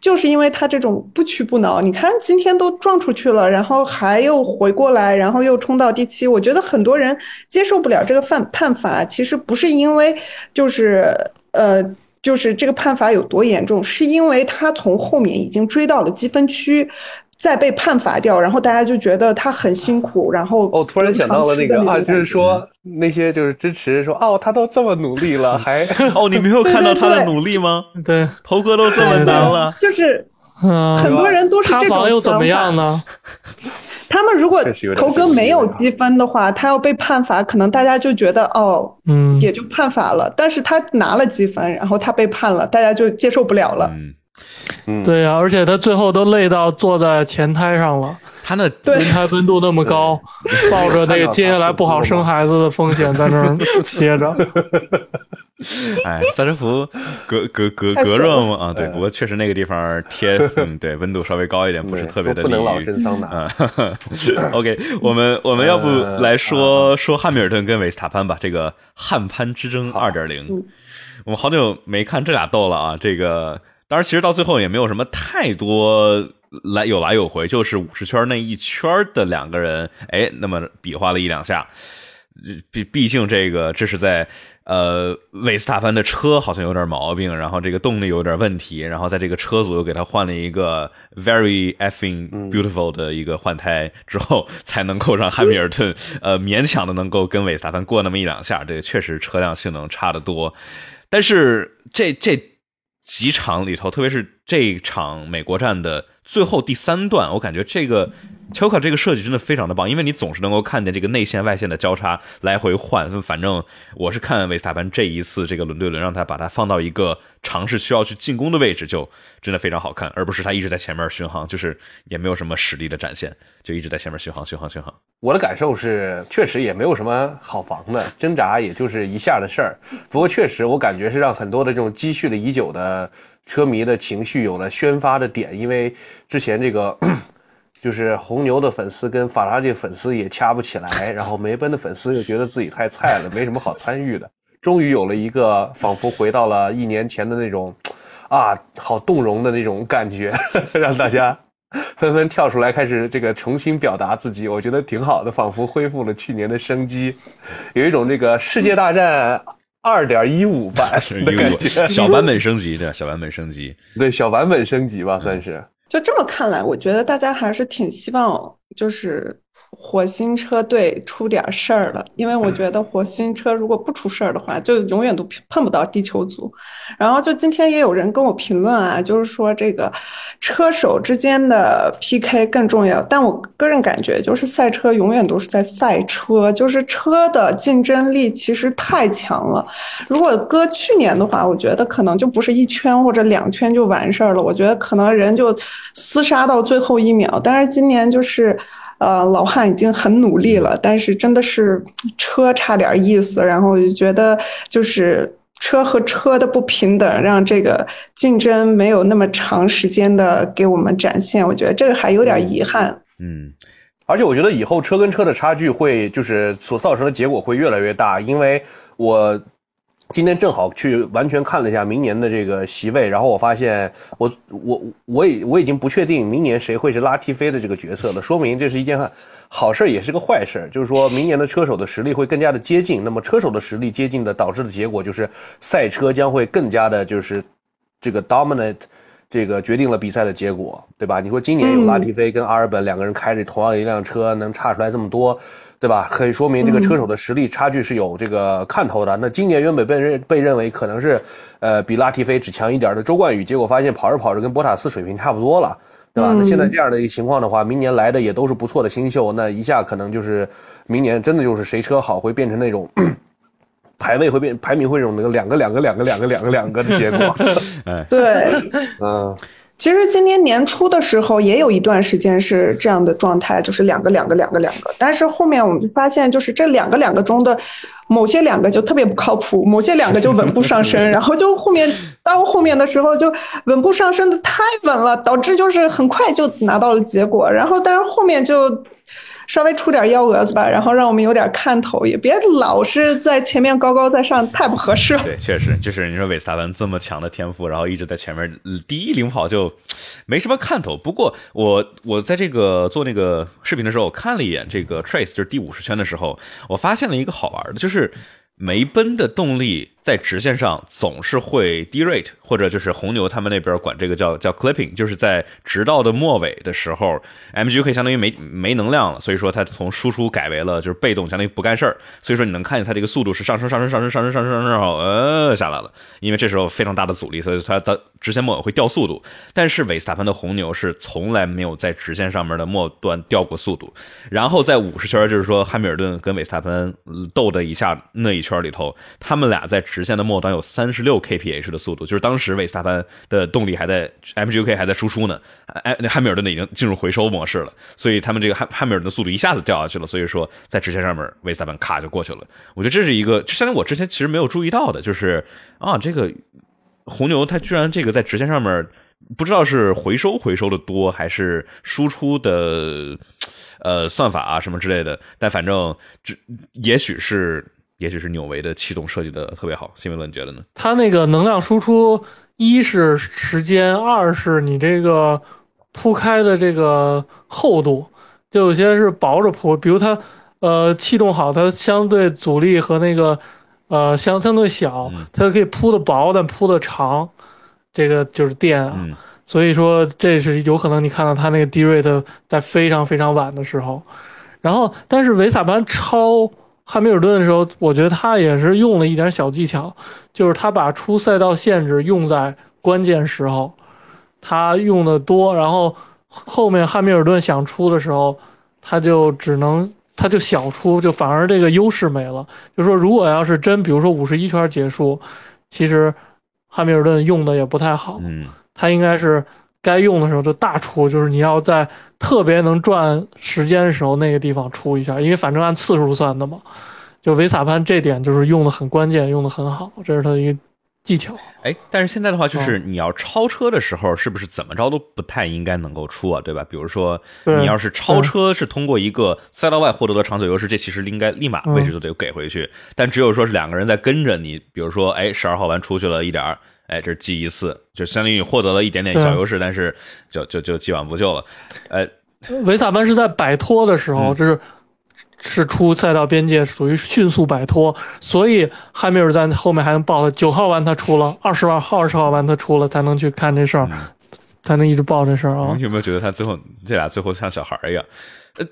就是因为他这种不屈不挠。你看今天都撞出去了，然后还又回过来，然后又冲到第七。我觉得很多人接受不了这个判判罚，其实不是因为就是呃。就是这个判罚有多严重，是因为他从后面已经追到了积分区，再被判罚掉，然后大家就觉得他很辛苦，然后哦，突然想到了那个啊，就是说那些就是支持说哦，他都这么努力了，[LAUGHS] 还哦，你没有看到他的努力吗？对，头哥都这么难了，就是嗯，很多人都是这种房又怎么样想法？呢？他们如果头哥没有积分的话，他要被判罚，可能大家就觉得哦，嗯，也就判罚了。但是他拿了积分，然后他被判了，大家就接受不了了。嗯，嗯，对呀、而且他最后都累到坐在前胎上了，他那轮胎温度那么高，抱着那个接下来不好生孩子的风险在那儿歇着。[LAUGHS] 哎，赛车服隔隔隔隔热吗？啊，对，嗯不过确实那个地方贴，[LAUGHS] 嗯，对，温度稍微高一点，不是特别的说不能老利于蒸桑拿。嗯，[LAUGHS] OK，我们我们要不呃来说说汉密尔顿跟维斯塔潘吧，这个汉潘之争二点零嗯，我们好久没看这俩斗了啊。这个当然，其实到最后也没有什么太多来有来有回，就是五十圈那一圈的两个人，哎，那么比划了一两下。毕毕竟这个这是在呃维斯塔潘的车好像有点毛病，然后这个动力有点问题，然后在这个车组又给他换了一个 very effing beautiful 的一个换胎之后，才能够让汉密尔顿呃勉强的能够跟维斯塔潘过那么一两下，这个确实车辆性能差得多。但是这这几场里头，特别是这场美国站的最后第三段，我感觉这个乔卡这个设计真的非常的棒，因为你总是能够看见这个内线外线的交叉来回换。反正我是看维斯塔潘这一次这个轮对轮，让他把它放到一个尝试需要去进攻的位置，就真的非常好看，而不是他一直在前面巡航，就是也没有什么实力的展现，就一直在前面巡航巡航巡航。我的感受是，确实也没有什么好防的，挣扎也就是一下的事儿。不过确实，我感觉是让很多的这种积蓄了已久的车迷的情绪有了宣发的点，因为之前这个。[CLEARS THROAT] 就是红牛的粉丝跟法拉利粉丝也掐不起来，然后梅奔的粉丝又觉得自己太菜了，没什么好参与的。[LAUGHS] 终于有了一个仿佛回到了一年前的那种，[TSK] 啊，好动容的那种感觉，[LAUGHS] 让大家纷纷跳出来开始这个重新表达自己，我觉得挺好的，仿佛恢复了去年的生机，有一种这个世界大战二点一五版的感觉，小版本升级，对，小版本升级。对小版本升级吧，算是。就这么看来，我觉得大家还是挺希望就是火星车队出点事儿了，因为我觉得火星车如果不出事儿的话，就永远都碰不到地球组。然后就今天也有人跟我评论啊，就是说这个车手之间的 PK 更重要。但我个人感觉，就是赛车永远都是在赛车，就是车的竞争力其实太强了。如果搁去年的话，我觉得可能就不是一圈或者两圈就完事儿了，我觉得可能人就厮杀到最后一秒。但是今年就是。呃，老汉已经很努力了，但是真的是车差点意思，然后我就觉得就是车和车的不平等，让这个竞争没有那么长时间的给我们展现，我觉得这个还有点遗憾。嗯，而且我觉得以后车跟车的差距会就是所造成的结果会越来越大，因为我。今天正好去完全看了一下明年的这个席位，然后我发现我我我已我已经不确定明年谁会是拉提菲的这个角色了，说明这是一件好事也是个坏事，就是说明年的车手的实力会更加的接近，那么车手的实力接近的导致的结果就是赛车将会更加的就是这个 dominant，这个决定了比赛的结果，对吧？你说今年有拉提菲跟阿尔本两个人开着同样一辆车，能差出来这么多。对吧？可以说明这个车手的实力差距是有这个看头的。那今年原本被认被认为可能是，呃，比拉提菲只强一点的周冠宇，结果发现跑着跑着跟博塔斯水平差不多了，对吧？那现在这样的一个情况的话，明年来的也都是不错的新秀，那一下可能就是明年真的就是谁车好会变成那种排位会变排名会这种那个两个两个两个两个两个两个的结果。[LAUGHS] 哎，对，[LAUGHS] 嗯。其实今年年初的时候也有一段时间是这样的状态，就是两个两个两个两个。但是后面我们发现，就是这两个两个中的某些两个就特别不靠谱，某些两个就稳步上升，[LAUGHS] 然后就后面到后面的时候就稳步上升的太稳了，[LAUGHS] 导致就是很快就拿到了结果。然后但是后面就。稍微出点幺蛾子吧，然后让我们有点看头，也别老是在前面高高在上，太不合适。对，确实就是你说韦斯塔文这么强的天赋，然后一直在前面第一领跑，就没什么看头。不过我我在这个做那个视频的时候，我看了一眼这个 Trace，就是第五十圈的时候，我发现了一个好玩的，就是梅奔的动力。在直线上总是会 derate，或者就是红牛他们那边管这个叫叫 clipping，就是在直道的末尾的时候，MGU 可以相当于没没能量了，所以说它从输出改为了就是被动，相当于不干事儿。所以说你能看见它这个速度是上升上升上升上升上升上升，然后呃下来了，因为这时候非常大的阻力，所以它的直线末尾会掉速度。但是韦斯塔潘的红牛是从来没有在直线上面的末端掉过速度。然后在五十圈，就是说汉密尔顿跟韦斯塔潘斗的一下那一圈里头，他们俩在。直线的末端有三十六 kph 的速度，就是当当时韦斯塔潘的动力还在 MGUK 还在输出呢，哎，那汉密尔顿已经进入回收模式了，所以他们这个汉汉密尔顿的速度一下子掉下去了，所以说在直线上面韦斯塔潘卡就过去了。我觉得这是一个，就相当于我之前其实没有注意到的，就是啊，这个红牛它居然这个在直线上面不知道是回收回收的多还是输出的呃算法啊什么之类的，但反正这也许是。也许是纽维的气动设计的特别好，新维伦觉得呢？它那个能量输出，一是时间，二是你这个铺开的这个厚度，就有些是薄着铺，比如它呃气动好，它相对阻力和那个呃相相对小，它可以铺的薄但铺的长，这个就是电啊。所以说这是有可能你看到它那个 D rate 在非常非常晚的时候，然后但是维萨班超。汉密尔顿的时候，我觉得他也是用了一点小技巧，就是他把出赛道限制用在关键时候，他用的多，然后后面汉密尔顿想出的时候，他就只能他就小出，就反而这个优势没了。就说如果要是真，比如说五十一圈结束，其实汉密尔顿用的也不太好，嗯，他应该是。该用的时候就大出，就是你要在特别能赚时间的时候那个地方出一下，因为反正按次数算的嘛。就维萨潘这点就是用的很关键，用的很好，这是他的一个技巧。哎，但是现在的话，就是你要超车的时候，是不是怎么着都不太应该能够出啊？对吧？比如说你要是超车是通过一个赛道外获得的长久优势，这其实应该立马位置就得给回去。但只有说是两个人在跟着你，比如说哎，十二号弯出去了一点儿。哎，这是记一次，就相当于获得了一点点小优势，但是就就就既往不咎了。哎，维萨班是在摆脱的时候，这是是出赛道边界，属于迅速摆脱，所以汉密尔顿后面还能报他九号弯他出了，二十号二十号弯他出了，才能去看这事儿。才能一直报这事儿啊你。有没有觉得他最后这俩最后像小孩儿一样？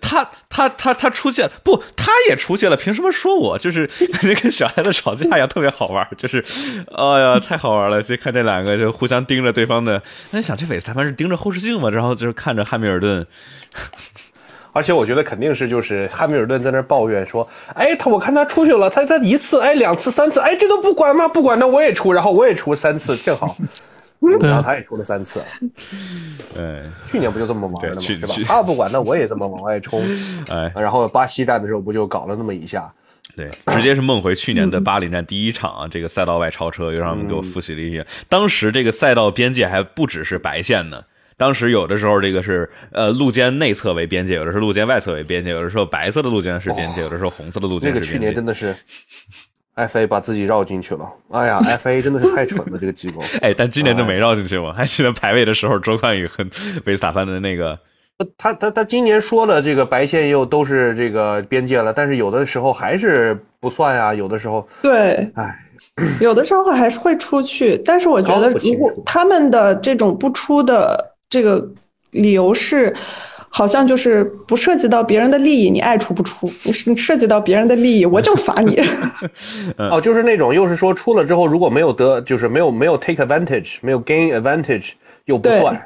他他他他出现不，他也出现了，凭什么说我？就是感 [LAUGHS] 觉跟小孩子吵架一样，特别好玩。就是，哎呀，太好玩了！就看这两个就互相盯着对方的，那想这韦斯塔潘是盯着后视镜嘛？然后就是看着汉密尔顿，[LAUGHS] 而且我觉得肯定是就是汉密尔顿在那抱怨说，哎，他我看他出去了，他他一次，哎，两次，三次，哎，这都不管吗？不管，那我也出，然后我也出三次，正好，然后他也出了三次，嗯，[LAUGHS] 去年不就这么玩的吗？他不管，那我也这么往外冲，[LAUGHS] 哎，然后巴西站的时候不就搞了那么一下？对，直接是梦回去年的巴林站第一场啊，[LAUGHS] 这个赛道外超车又让他们给我复习了一遍。当时这个赛道边界还不只是白线呢，当时有的时候这个是呃路肩内侧为边界，有的是路肩外侧为边界，有的时候白色的路肩是边界，有的时候红色的路肩那个去。年真的是，FA 把自己绕进去了。哎呀，FA [LAUGHS] 真的是太蠢了，这个机构。[LAUGHS] 哎，但今年就没绕进去嘛？还记得排位的时候，周冠宇和维斯塔潘的那个，他他他今年说的，这个白线又都是这个边界了，但是有的时候还是不算呀，有的时候，对，哎，有的时候还是会出去，但是我觉得如果他们的这种不出的这个理由是，好像就是不涉及到别人的利益，你爱出不出；你你涉及到别人的利益，我就罚你。[LAUGHS] [LAUGHS] 哦，就是那种又是说出了之后如果没有得，就是没有没有 take advantage，没有 gain advantage 又不算。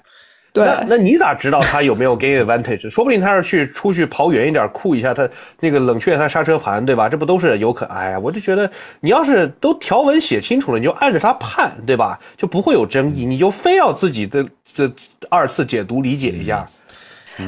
对，那那你咋知道他有没有 gain [LAUGHS] advantage？说不定他是去出去跑远一点，酷一下他那个冷却他刹车盘，对吧？这不都是有可？哎呀，我就觉得你要是都条文写清楚了，你就按着他判，对吧？就不会有争议。你就非要自己的这二次解读理解一下。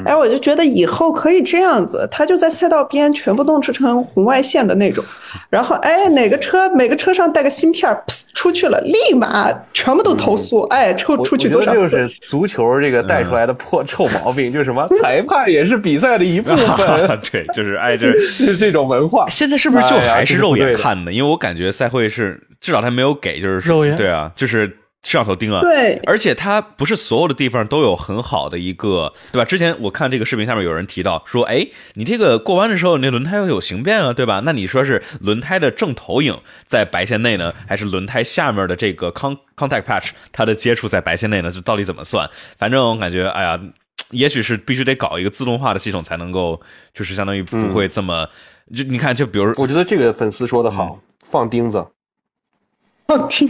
哎，我就觉得以后可以这样子，他就在赛道边全部弄制成红外线的那种，然后哎哪个车每个车上带个芯片，噗出去了，立马全部都投诉，哎出我出去我觉得这就多少次？是足球这个带出来的破臭毛病，就是什么裁判也是比赛的一部分，[LAUGHS] 对，就是哎，就是 [LAUGHS] 是这种文化。现在是不是就还是肉眼看的？因为我感觉赛会是至少他没有给，就是肉眼对啊，就是摄像头盯啊。对而且它不是所有的地方都有很好的一个，对吧？之前我看这个视频下面有人提到说，哎，你这个过弯的时候，你那轮胎要有形变啊，对吧？那你说是轮胎的正投影在白线内呢，还是轮胎下面的这个 con contact patch 它的接触在白线内呢？这到底怎么算？反正我感觉，哎呀，也许是必须得搞一个自动化的系统才能够，就是相当于不会这么。就你看，就比如我觉得这个粉丝说的好，放钉子，哦，听，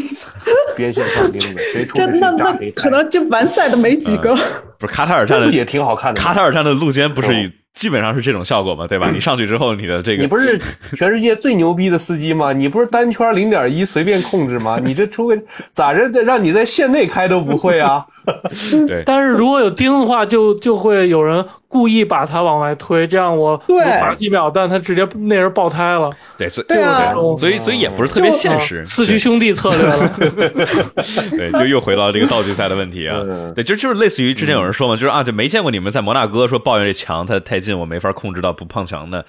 边线放钉子，[LAUGHS] 谁出去谁这那炸谁那可能就完赛的没几个。不是卡塔尔站的 [LAUGHS] 也挺好看的。卡塔尔站的路肩不是基本上是这种效果嘛，对吧？你上去之后，你的这个你不是全世界最牛逼的司机吗？你不是单圈零点一随便控制吗？你这出个咋着让你在线内开都不会啊？[LAUGHS] 对但是如果有钉子的话，就就会有人故意把它往外推，这样我对我罚几秒，但他直接那人爆胎了，对，所以对啊所以所以也不是特别现实啊，四驱兄弟策略了。[LAUGHS] 对，就又回到这个道具赛的问题啊嗯。对，就就是类似于之前有人说嘛，就是啊，就没见过你们在摩纳哥说抱怨这墙它太近，我没法控制到不碰墙的，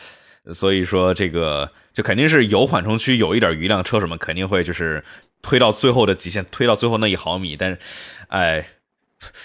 所以说这个就肯定是有缓冲区，有一点余量，车手们肯定会就是推到最后的极限，推到最后那一毫米，但是，哎。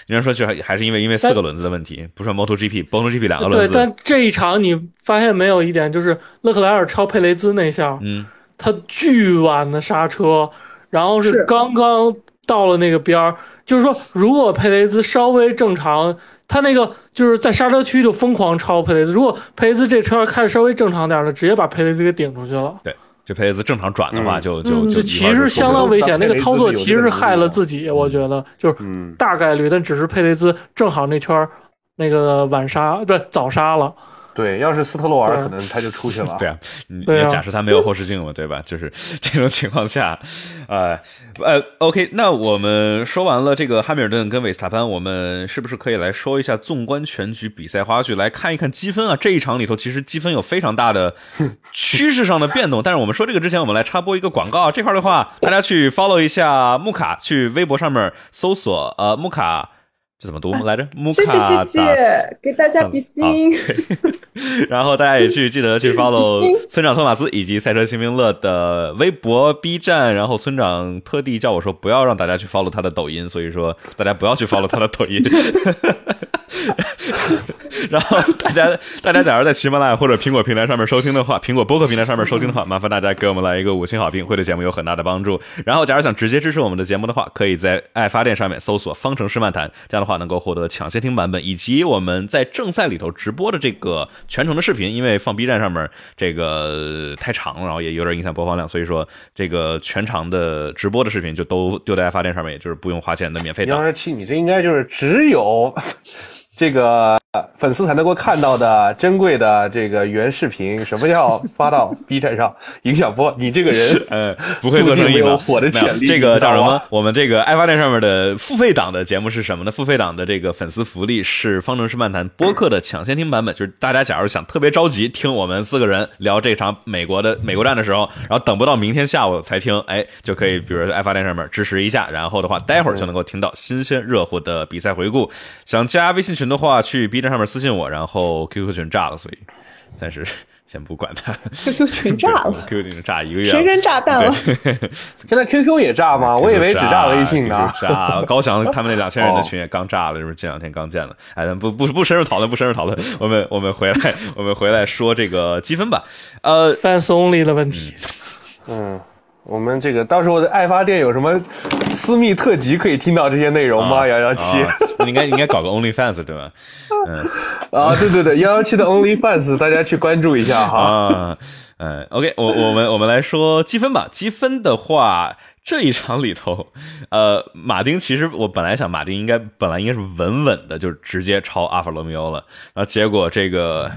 人家说，就还还是因为因为四个轮子的问题，不是 MotoGP，MotoGP 两个轮对，子，但这一场你发现没有一点，就是勒克莱尔超佩雷兹那下，嗯，他巨晚的刹车，然后是是刚刚到了那个边儿，就是说，如果佩雷兹稍微正常，他那个就是在刹车区就疯狂超佩雷兹，如果佩雷兹这车开的稍微正常点儿了，直接把佩雷兹给顶出去了。对这佩雷兹正常转的话嗯就，就嗯，就其实相当危险，那个操作其实是害了自己，我觉得就是嗯，大概率，但只是佩雷兹正好那圈儿那个晚刹，不早刹了。对，要是斯特洛尔可能他就出去了。[LAUGHS] 对啊，你假设他没有后视镜嘛，对吧？就是这种情况下，呃呃，OK，那我们说完了这个汉密尔顿跟韦斯塔潘，我们是不是可以来说一下纵观全局比赛花絮，来看一看积分啊？这一场里头其实积分有非常大的趋势上的变动，但是我们说这个之前，我们来插播一个广告，这块的话，大家去 follow 一下木卡，去微博上面搜索呃木卡。这怎么读来着？[LAUGHS] 木谢谢卡谢谢达斯，给大家比心。[LAUGHS] 然后大家也去记得去 follow 村长托马斯以及赛车新兵乐的微博、B 站。然后村长特地叫我说不要让大家去 follow 他的抖音，所以说大家不要去 follow 他的抖音。[LAUGHS] 然后大家大家假如在喜马拉雅或者苹果平台上面收听的话，苹果播客平台上面收听的话，麻烦大家给我们来一个五星好评，会对节目有很大的帮助。然后，假如想直接支持我们的节目的话，可以在爱发电上面搜索“方程式漫谈”，这样的话能够获得抢先听版本以及我们在正赛里头直播的这个全程的视频。因为放 B 站上面这个太长了，然后也有点影响播放量，所以说这个全场的直播的视频就都丢在发电上面，也就是不用花钱的免费档。幺二七，你这应该就是只有这个粉丝才能够看到的珍贵的这个原视频。什么叫发到 [LAUGHS] B 站上影响波？你这个人，嗯，不会做 [LAUGHS] 生意吗？火的潜力这个叫什么？我们这个爱发电上面的付费档的节目是什么呢？付费档的这个粉丝福利是方程式漫谈播客的抢先听版本，就是大家假如想特别着急听我们四个人聊这场美国的美国站的时候，然后等不到明天下午才听，哎，就可以比如说爱发电上面支持一下，然后的话，待会儿就能够听到新鲜热乎的比赛回顾。想加微信群的话，去 B 站上面私信我，然后 QQ 群炸了，所以暂时 [LAUGHS] 先不管它。QQ 群炸了，，QQ 群炸一个月了，谁扔炸弹了？对现在 QQ 也炸吗？我以为只炸微信呢。炸，高翔 [LAUGHS] 他们那两千人的群也刚炸了，是不是这两天刚建的？哎，咱不不不深入讨论，不深入讨论，我们我们回来，我们回来说这个积分吧。呃，fans only 的问题。嗯，我们这个到时候的爱发电有什么私密特辑可以听到这些内容吗？幺幺七应该应该搞个 OnlyFans 对吧？嗯啊，对对对，幺幺七的 OnlyFans，[LAUGHS] 大家去关注一下哈。啊，嗯，OK，我我们我们来说积分吧。积分的话，这一场里头，呃，马丁其实我本来想马丁应该本来应该是稳稳的就直接超阿法罗密欧了，然后结果这个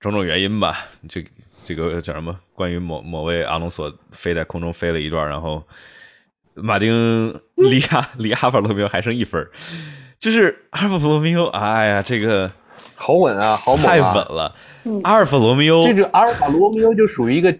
种种原因吧，这这个叫什么？关于某某位阿隆索飞在空中飞了一段，然后马丁离阿离阿法罗密欧还剩一分儿就是阿尔法罗密欧，哎呀，这个好稳啊，好猛太啊！稳了。阿尔法罗密欧这个阿尔法罗密欧就属于一个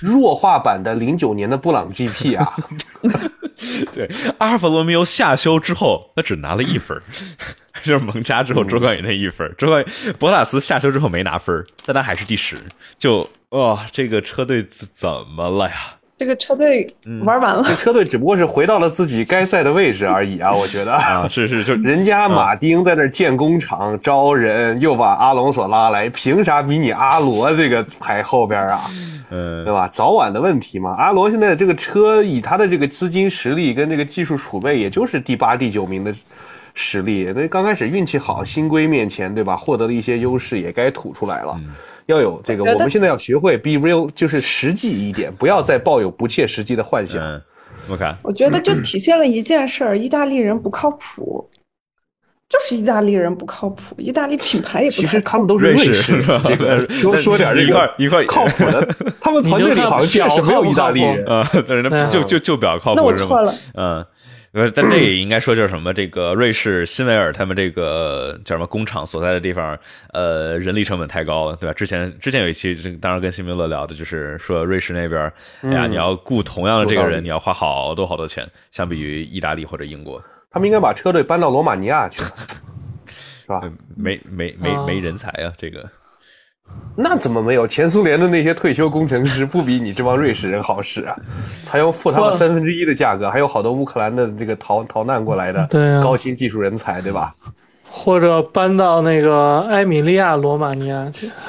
弱化版的零九年的布朗 GP 啊。[LAUGHS] 对，阿尔法罗密欧下修之后，他只拿了一分儿 [LAUGHS] 就是蒙扎之后周冠宇那一分儿周冠宇博塔斯下修之后没拿分儿但他还是第十。就哇、这个车队怎怎么了呀？这个车队玩完了这，车队只不过是回到了自己该赛的位置而已啊，[LAUGHS] 我觉得。啊，是是，就人家马丁在那建工厂招人，又把阿隆索拉来，凭啥比你阿罗这个排后边啊？嗯对吧？早晚的问题嘛。阿罗现在这个车以他的这个资金实力跟这个技术储备，也就是第八、第九名的实力。那刚开始运气好，新规面前，对吧？获得了一些优势，也该吐出来了。要有这个，我们现在要学会 be real，就是实际一点，不要再抱有不切实际的幻想。嗯，我看我觉得就体现了一件事儿：意大利人不靠谱，就是意大利人不靠谱，意大利品牌也不靠谱。实他们都是瑞士这个说说点这一块个一块靠谱的，[LAUGHS] 他们团队里好像确实没有意大利人。啊，但是那就就就表靠谱那我错了？嗯。呃，但这也应该说就是什么？这个瑞士辛维尔他们这个叫什么工厂所在的地方，呃，人力成本太高了，对吧？之前之前有一期，这个当然跟辛明乐聊的，就是说瑞士那边，哎呀，嗯你要雇同样的这个人，你要花好多好多钱，相比于意大利或者英国，他们应该把车队搬到罗马尼亚去，[LAUGHS] 是吧？呃没没没哦没人才啊，这个。那怎么没有？前苏联的那些退休工程师不比你这帮瑞士人好使啊？才用付他们三分之一的价格，还有好多乌克兰的这个逃逃难过来的高新技术人才，对吧？或者搬到那个埃米利亚罗马尼亚去。[LAUGHS]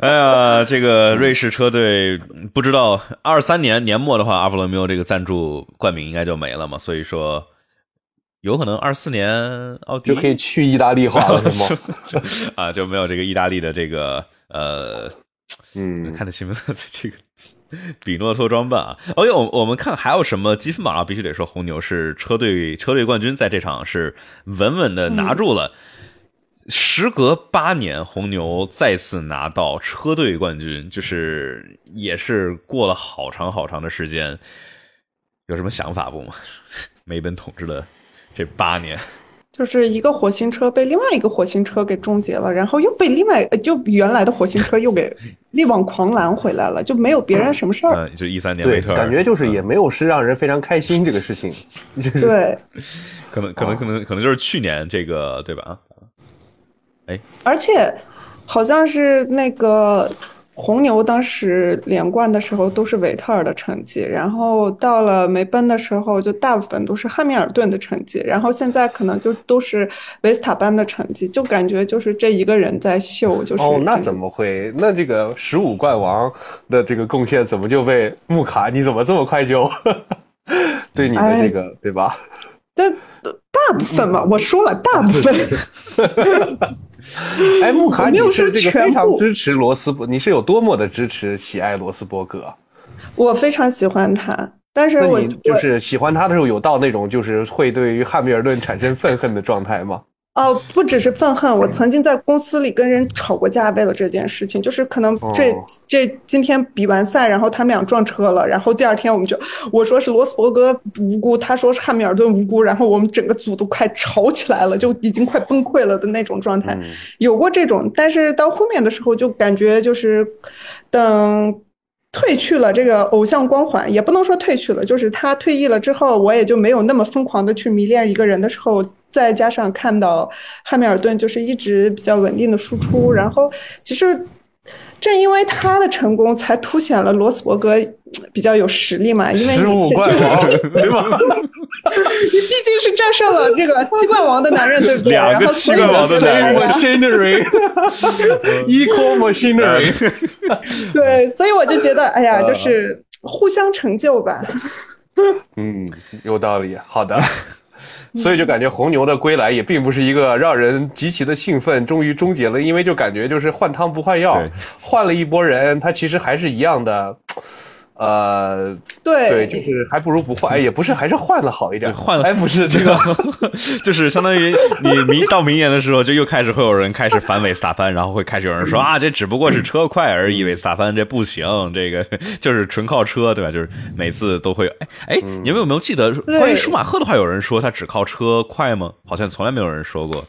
哎呀，这个瑞士车队不知道二三年年末的话，阿弗罗密欧这个赞助冠名应该就没了嘛，所以说有可能二四年奥迪就可以去意大利化了，[LAUGHS] 是吗？就啊就没有这个意大利的这个呃，嗯，看着新闻的这个比诺托装扮啊。哦哟我我们看还有什么积分榜上必须得说红牛是车队车队冠军，在这场是稳稳的拿住了。时隔八年，红牛再次拿到车队冠军，就是也是过了好长好长的时间，有什么想法不吗？[LAUGHS] 梅奔统治的这八年，就是一个火星车被另外一个火星车给终结了，然后又被另外呃就原来的火星车又给 [LAUGHS] 力挽狂澜回来了，就没有别人什么事儿。嗯，就一三年对维，特尔，感觉就是也没有是让人非常开心这个事情，就 [LAUGHS] 是对，[LAUGHS] 可能可能可能可能就是去年这个对吧？哎。而且好像是那个红牛当时连冠的时候都是维特尔的成绩，然后到了梅奔的时候就大部分都是汉密尔顿的成绩，然后现在可能就都是维斯塔潘的成绩，就感觉就是这一个人在秀，就是哦，那怎么会？那这个十五冠王的这个贡献怎么就被穆卡？你怎么这么快就 [LAUGHS] 对你的这个对吧？但大部分嘛，我说了大部分。[LAUGHS] [LAUGHS] [LAUGHS] 哎，穆卡，你是这个非常支持罗斯伯，你是有多么的支持、喜爱罗斯伯格？我非常喜欢他，但是我就是喜欢他的时候，有到那种就是会对于汉密尔顿产生愤恨的状态吗？哦，不只是愤恨，我曾经在公司里跟人吵过架，为了这件事情，就是可能这这今天比完赛，然后他们俩撞车了，然后第二天我们就我说是罗斯伯格无辜，他说是汉密尔顿无辜，然后我们整个组都快吵起来了，就已经快崩溃了的那种状态，有过这种，但是到后面的时候就感觉就是等褪去了这个偶像光环，也不能说褪去了，就是他退役了之后，我也就没有那么疯狂的去迷恋一个人的时候。再加上看到汉密尔顿就是一直比较稳定的输出，然后其实正因为他的成功，才凸显了罗斯伯格比较有实力嘛。因为十五冠王对吧？[LAUGHS] 你毕竟是战胜了这个七冠王的男人，对不对？两个七冠王的男人，machinery，equal [LAUGHS] machinery。[LAUGHS] 对，所以我就觉得，哎呀，就是互相成就吧。嗯，有道理。好的。所以就感觉红牛的归来也并不是一个让人极其的兴奋，终于终结了，因为就感觉就是换汤不换药，换了一波人，他其实还是一样的。呃，对对，就是还不如不换，哎，也不是，还是换了好一点，换了，哎，不是这个，[LAUGHS] 就是相当于你明到明年的时候，就又开始会有人开始反韦斯塔潘，然后会开始有人说啊，这只不过是车快而已，韦斯塔潘这不行，这个就是纯靠车，对吧？就是每次都会，哎哎，你们有没有记得关于舒马赫的话？有人说他只靠车快吗？好像从来没有人说过。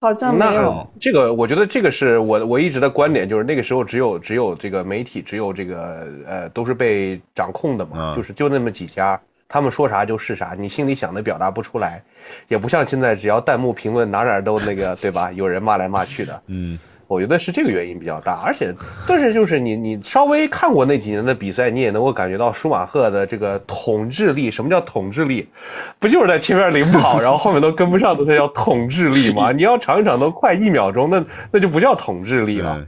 好像没有这个，我觉得这个是我我一直的观点，就是那个时候只有只有这个媒体，只有这个呃，都是被掌控的嘛，就是就那么几家，他们说啥就是啥，你心里想的表达不出来，也不像现在，只要弹幕评论哪哪都那个，对吧？有人骂来骂去的，嗯。我觉得是这个原因比较大，而且，但是就是你你稍微看过那几年的比赛，你也能够感觉到舒马赫的这个统治力。什么叫统治力？不就是在前面领跑，然后后面都跟不上的才叫统治力吗？你要场场都快一秒钟，那那就不叫统治力了。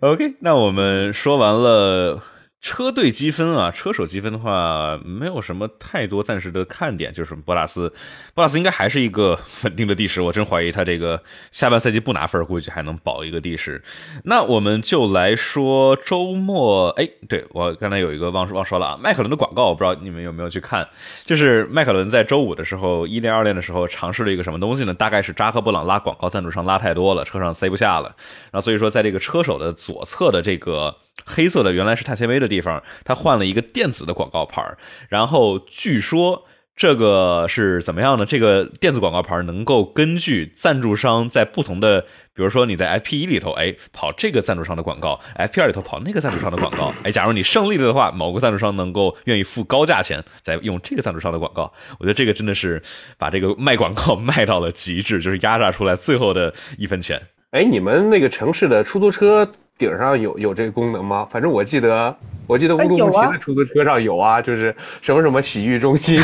OK，那我们说完了。车队积分啊，车手积分的话，没有什么太多暂时的看点，就是博拉斯，博拉斯应该还是一个稳定的第十，我真怀疑他这个下半赛季不拿分，估计还能保一个第十。那我们就来说周末，哎，对我刚才有一个忘忘说了啊，迈凯伦的广告，我不知道你们有没有去看，就是迈凯伦在周五的时候一练二练的时候尝试了一个什么东西呢？大概是扎克布朗拉广告赞助商拉太多了，车上塞不下了，然后所以说在这个车手的左侧的这个。黑色的原来是碳纤维的地方，它换了一个电子的广告牌然后据说这个是怎么样呢？这个电子广告牌能够根据赞助商在不同的，比如说你在 F P 一里头，哎，跑这个赞助商的广告；F P 二里头跑那个赞助商的广告。哎，假如你胜利了的话，某个赞助商能够愿意付高价钱再用这个赞助商的广告。我觉得这个真的是把这个卖广告卖到了极致，就是压榨出来最后的一分钱。哎，你们那个城市的出租车？顶上有有这个功能吗？反正我记得，我记得乌鲁木齐的出租车上有啊，就是什么什么洗浴中心，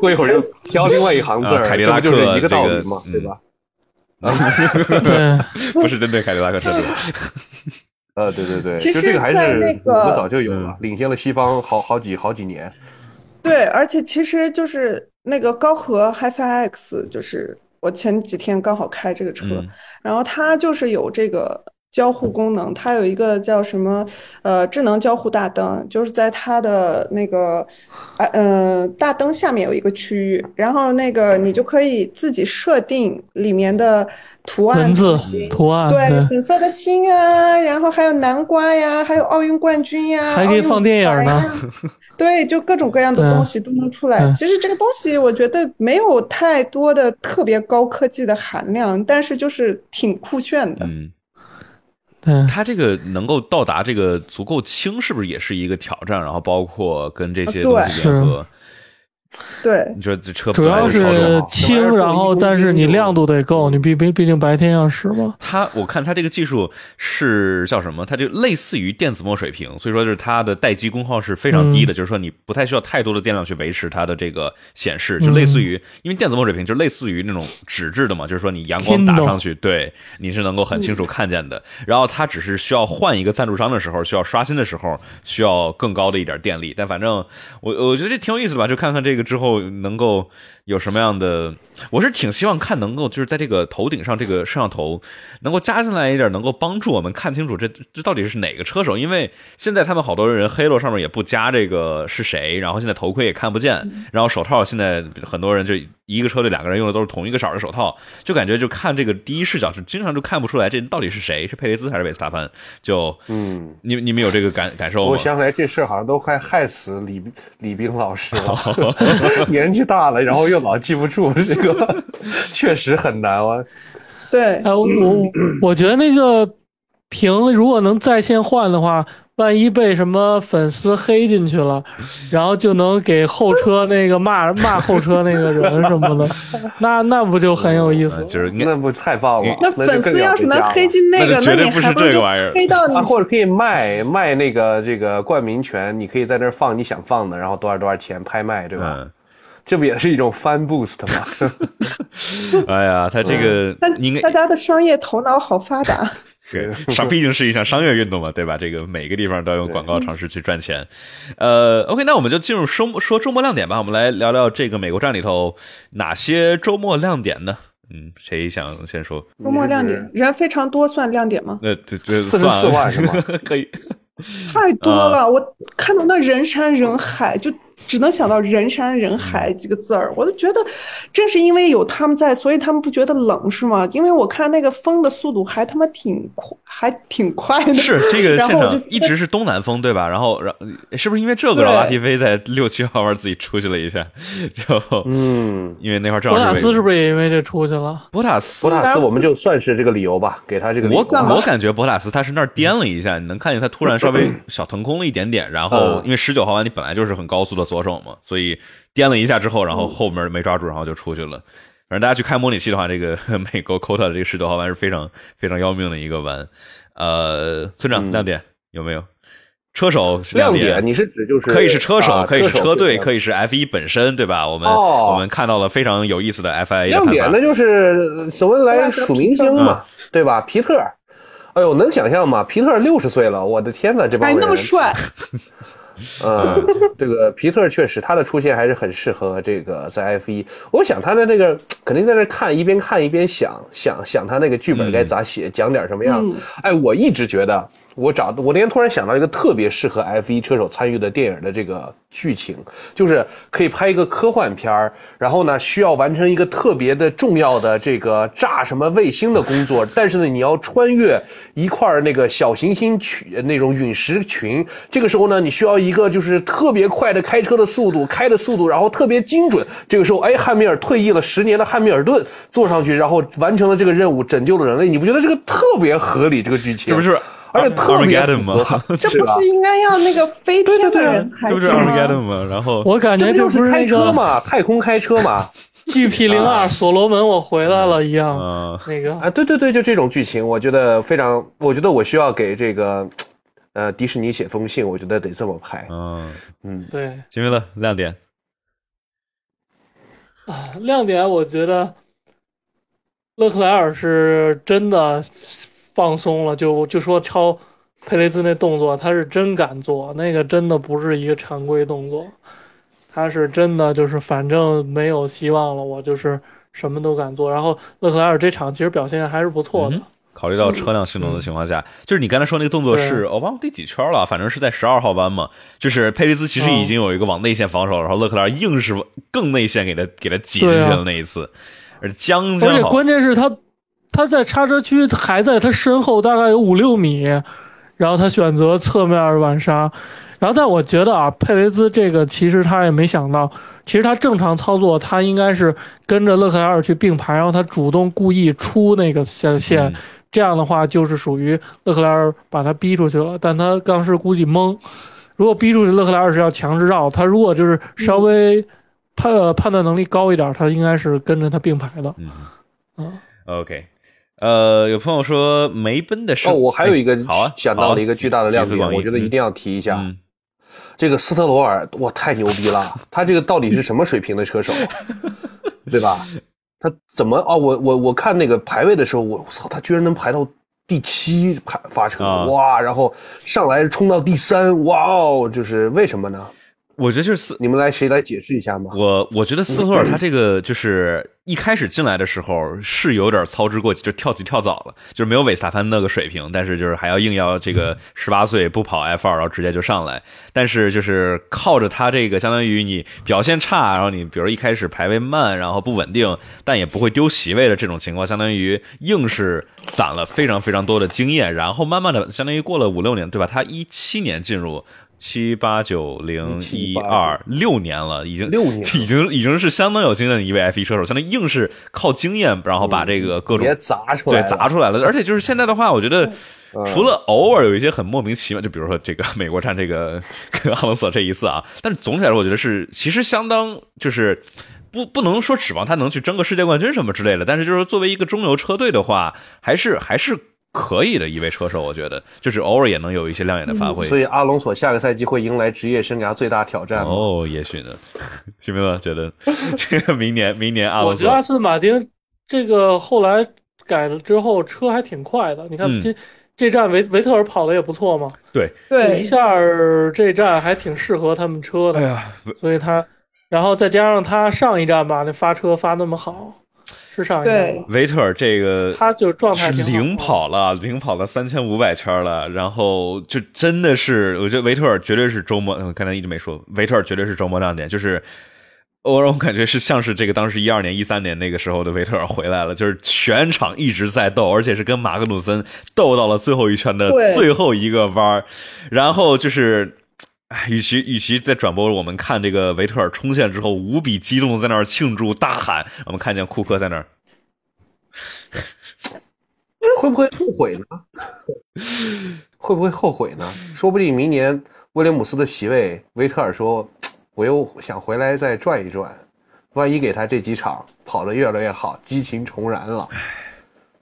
过 [LAUGHS] 一会儿就挑另外一行字儿，凯迪拉克就是一个道理嘛，对吧？[LAUGHS] 不是针对凯迪拉克车主。[LAUGHS] 呃，对对对，其实这个还是那个我早就有了，领先了西方好好几好几年。对，而且其实就是那个高和 HiFi X，就是我前几天刚好开这个车，然后它就是有这个。交互功能，它有一个叫什么？呃，智能交互大灯，就是在它的那个，呃，呃，大灯下面有一个区域，然后那个你就可以自己设定里面的图案、文字、图案，对，紫色的心啊，然后还有南瓜呀，还有奥运冠军呀，还可以放电影呢。对，就各种各样的东西都能出来。其实这个东西我觉得没有太多的特别高科技的含量，但是就是挺酷炫的。嗯。它这个能够到达这个足够轻，是不是也是一个挑战？然后包括跟这些东西结合，对，你说这车主要是轻，然后但是你亮度得够，你毕毕毕竟白天要使嘛。它我看它这个技术是叫什么？它就类似于电子墨水屏，所以说就是它的待机功耗是非常低的，就是说你不太需要太多的电量去维持它的这个显示，就类似于因为电子墨水屏就类似于那种纸质的嘛，就是说你阳光打上去，对你是能够很清楚看见的。然后它只是需要换一个赞助商的时候，需要刷新的时候需要更高的一点电力。但反正我我觉得这挺有意思的吧，就看看这个之后能够有什么样的。我是挺希望看能够就是在这个头顶上这个摄像头能够加进来一点，能够帮助我们看清楚这这到底是哪个车手。因为现在他们好多人黑了上面也不加这个是谁，然后现在头盔也看不见，然后手套现在很多人就一个车队两个人用的都是同一个色儿的手套，就感觉就看这个第一视角就经常就看不出来这到底是谁，是佩雷兹还是维斯塔潘。就嗯，你你们有这个感感受吗？我想起来这事儿好像都快害死李李冰老师了 [LAUGHS] [LAUGHS] 年纪大了，然后又老记不住这个，[LAUGHS] 确实很难啊。对，哎，我我 [LAUGHS] 我觉得那个屏如果能在线换的话，万一被什么粉丝黑进去了，然后就能给后车那个骂 [LAUGHS] 骂后车那个人什么的，那那不就很有意思？就是那不太棒了。那粉丝要是能黑进那个，那绝对不是这个玩意儿黑到你啊，或者可以卖卖那个这个冠名权，你可以在那儿放你想放的，然后多少多少钱拍卖，对吧？嗯，这不也是一种 fan boost 吗？[LAUGHS] 哎呀，他这个大应该大家的商业头脑好发达。[LAUGHS] 对商，毕竟是一项商业运动嘛，对吧？这个每个地方都要用广告尝试去赚钱。呃，OK，那我们就进入周说周末亮点吧。我们来聊聊这个美国站里头哪些周末亮点呢？嗯，谁想先说？周末亮点，人非常多算亮点吗？那这这44算了万是吗 [LAUGHS] 可以。太多啊了，我看到那人山人海，就只能想到人山人海几个字儿，我就觉得，正是因为有他们在，所以他们不觉得冷是吗？因为我看那个风的速度还他妈挺快，还挺快的。是这个现场一直是东南风，对吧？然后，然是不是因为这个对老拉提菲在六七号弯自己出去了一下？就嗯，因为那块儿正博塔好是斯是不是也因为这出去了？博塔斯博塔斯我们就算是这个理由吧，给他这个理由我。我感觉博塔斯他是那儿颠了一下，你能看见他突然稍微小腾空了一点点，然后嗯因为十九号弯你本来就是很高速的左手嘛，所以颠了一下之后，然后后门没抓住，然后就出去了。反正大家去开模拟器的话，这个 [LAUGHS] 美国 Cota 的这个十九号弯是非常非常要命的一个弯。呃，村长嗯亮点有没有？车手亮点，你是指就是可以是车手，啊可以是车队，可以。是 F 一本身，对吧？我们、哦我们看到了非常有意思的 FIA 亮点那就是所谓来数明星嘛，对吧？皮特，哎呦，能想象吗？皮特六十岁了，我的天哪，这帮还人那么帅，[LAUGHS] 嗯，这个皮特确实，他的出现还是很适合这个在 F 一。我想他的那个肯定在那看，一边看一边想想想他那个剧本该咋写，讲点什么样。嗯哎，我一直觉得，我找我那天突然想到一个特别适合 F 一车手参与的电影的这个剧情，就是可以拍一个科幻片儿，然后呢需要完成一个特别的重要的这个炸什么卫星的工作，但是呢你要穿越一块那个小行星群那种陨石群，这个时候呢你需要一个就是特别快的开车的速度，开的速度，然后特别精准。这个时候，哎，汉密尔退役了十年的汉密尔顿坐上去，然后完成了这个任务，拯救了人类。你不觉得这个特别合理？这个剧情是不是而且特别？[LAUGHS] 这不是应该要那个飞天的人才这不是行 Armageddon 吗？然后我感觉这不就是开车嘛，太空开车嘛。[LAUGHS] GP 零二所罗门我回来了一样，啊，那个啊，对对对，就这种剧情，我觉得非常，我觉得我需要给这个，呃，迪士尼写封信，我觉得得这么拍。嗯，嗯，对金明乐亮点，啊，亮点我觉得勒克莱尔是真的放松了，就就说超佩雷兹那动作，他是真敢做，那个真的不是一个常规动作，他是真的就是反正没有希望了，我就是什么都敢做。然后勒克莱尔这场其实表现还是不错的，嗯考虑到车辆性能的情况下，就是你刚才说那个动作是，我忘了第几圈了，反正是在十二号弯嘛。就是佩雷兹其实已经有一个往内线防守，然后勒克莱尔硬是更内线给他给他挤进去了那一次，而且将而且将，关键是他他在刹车区还在他身后大概有五六米，然后他选择侧面晚刹，然后但我觉得啊，佩雷兹这个其实他也没想到，其实他正常操作他应该是跟着勒克莱尔去并排，然后他主动故意出那个线线，嗯这样的话就是属于勒克莱尔把他逼出去了，但他当时估计懵。如果逼出去，勒克莱尔是要强制绕他。如果就是稍微判呃判断能力高一点，他应该是跟着他并排的。嗯嗯，，OK。呃，有朋友说梅奔的是哦，我还有一个想到了一个巨大的亮点，我觉得一定要提一下。嗯这个斯特罗尔，哇，太牛逼了！[LAUGHS] 他这个到底是什么水平的车手，对吧？他怎么啊？我我我看那个排位的时候，我我操，他居然能排到第七排发车，啊哇！然后上来冲到第三，哇哦！就是为什么呢？我觉得就是斯你们来谁来解释一下吗？我我觉得斯托尔他这个就是一开始进来的时候是有点操之过急，就跳级跳早了，就是没有韦斯塔潘那个水平，但是就是还要硬要这个十八岁不跑 F 二，然后直接就上来。但是就是靠着他这个，相当于你表现差，然后你比如一开始排位慢，然后不稳定，但也不会丢席位的这种情况，相当于硬是攒了非常非常多的经验，然后慢慢的，相当于过了五六年，对吧？他一七年进入。七八九零一二六年了，已经六年了已经 [LAUGHS] 已经是相当有经验的一位 F 一车手，相当于硬是靠经验，然后把这个各种别砸出来对，砸出来了。而且就是现在的话，我觉得嗯除了偶尔有一些很莫名其妙，就比如说这个美国站这个 [LAUGHS] 跟阿隆索这一次啊，但是总体来说，我觉得是其实相当就是。不，不能说指望他能去争个世界冠军什么之类的，但是就是作为一个中游车队的话，还是还是可以的一位车手，我觉得就是偶尔也能有一些亮眼的发挥。所以阿隆索下个赛季会迎来职业生涯最大挑战吗？哦，也许呢，西梅乐觉得这个明年明年阿隆索。我觉得阿斯顿马丁这个后来改了之后，车还挺快的。你看嗯。这、这站维维特尔跑的也不错嘛，对。对，一，下这站还挺适合他们车的，哎呀，所以他，然后再加上他上一站吧，那发车发那么好，是上一站对，维特尔这个他就状态是领跑了，领跑了三千五百圈了，然后就真的是，我觉得维特尔绝对是周末，嗯刚才一直没说，维特尔绝对是周末亮点，就是。我让我感觉是像是这个当时一二年、一三年那个时候的维特尔回来了，就是全场一直在斗，而且是跟马格努森斗到了最后一圈的最后一个弯儿，然后就是。哎，与其与其在转播我们看这个维特尔冲线之后无比激动，在那儿庆祝大喊，我们看见库克在那儿 [LAUGHS] 会不会后悔呢？会不会后悔呢？说不定明年威廉姆斯的席位，维特尔说：“我又想回来再转一转，万一给他这几场跑得越来越好，激情重燃了。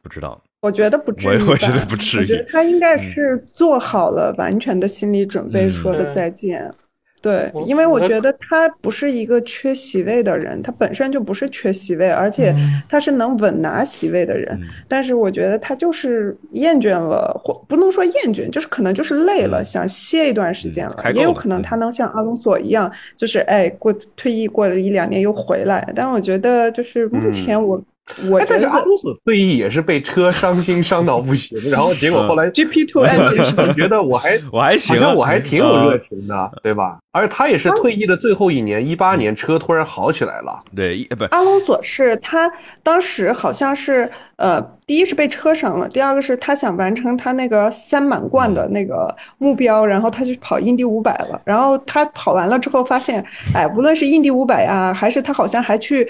不知道，我觉得不至于吧，我我觉得不至于嗯我觉得他应该是做好了完全的心理准备，嗯说的再见。对，因为我我觉得他不是一个缺席位的人，他本身就不是缺席位，而且嗯他是能稳拿席位的人。嗯但是我觉得他就是厌倦了，或不能说厌倦，就是可能就是累了，嗯想歇一段时间了。嗯了也有可能他能像阿隆索一样，就是哎过退役过了一两年又回来。但我觉得就是目前我、我但是阿隆索退役也是被车伤心伤到不行，然后结果后来 [LAUGHS] GP Two Engine 我觉得我还 [LAUGHS] 我还行，好像我还挺有热呃情的，对吧？而且他也是退役的最后一年，一八年车突然好起来了。对，不阿隆索是他当时好像是呃，第一是被车伤了，第二个是他想完成他那个三满贯的那个目标，然后他去跑印第五百了。然后他跑完了之后发现，哎，无论是印第五百啊，还是他好像还去。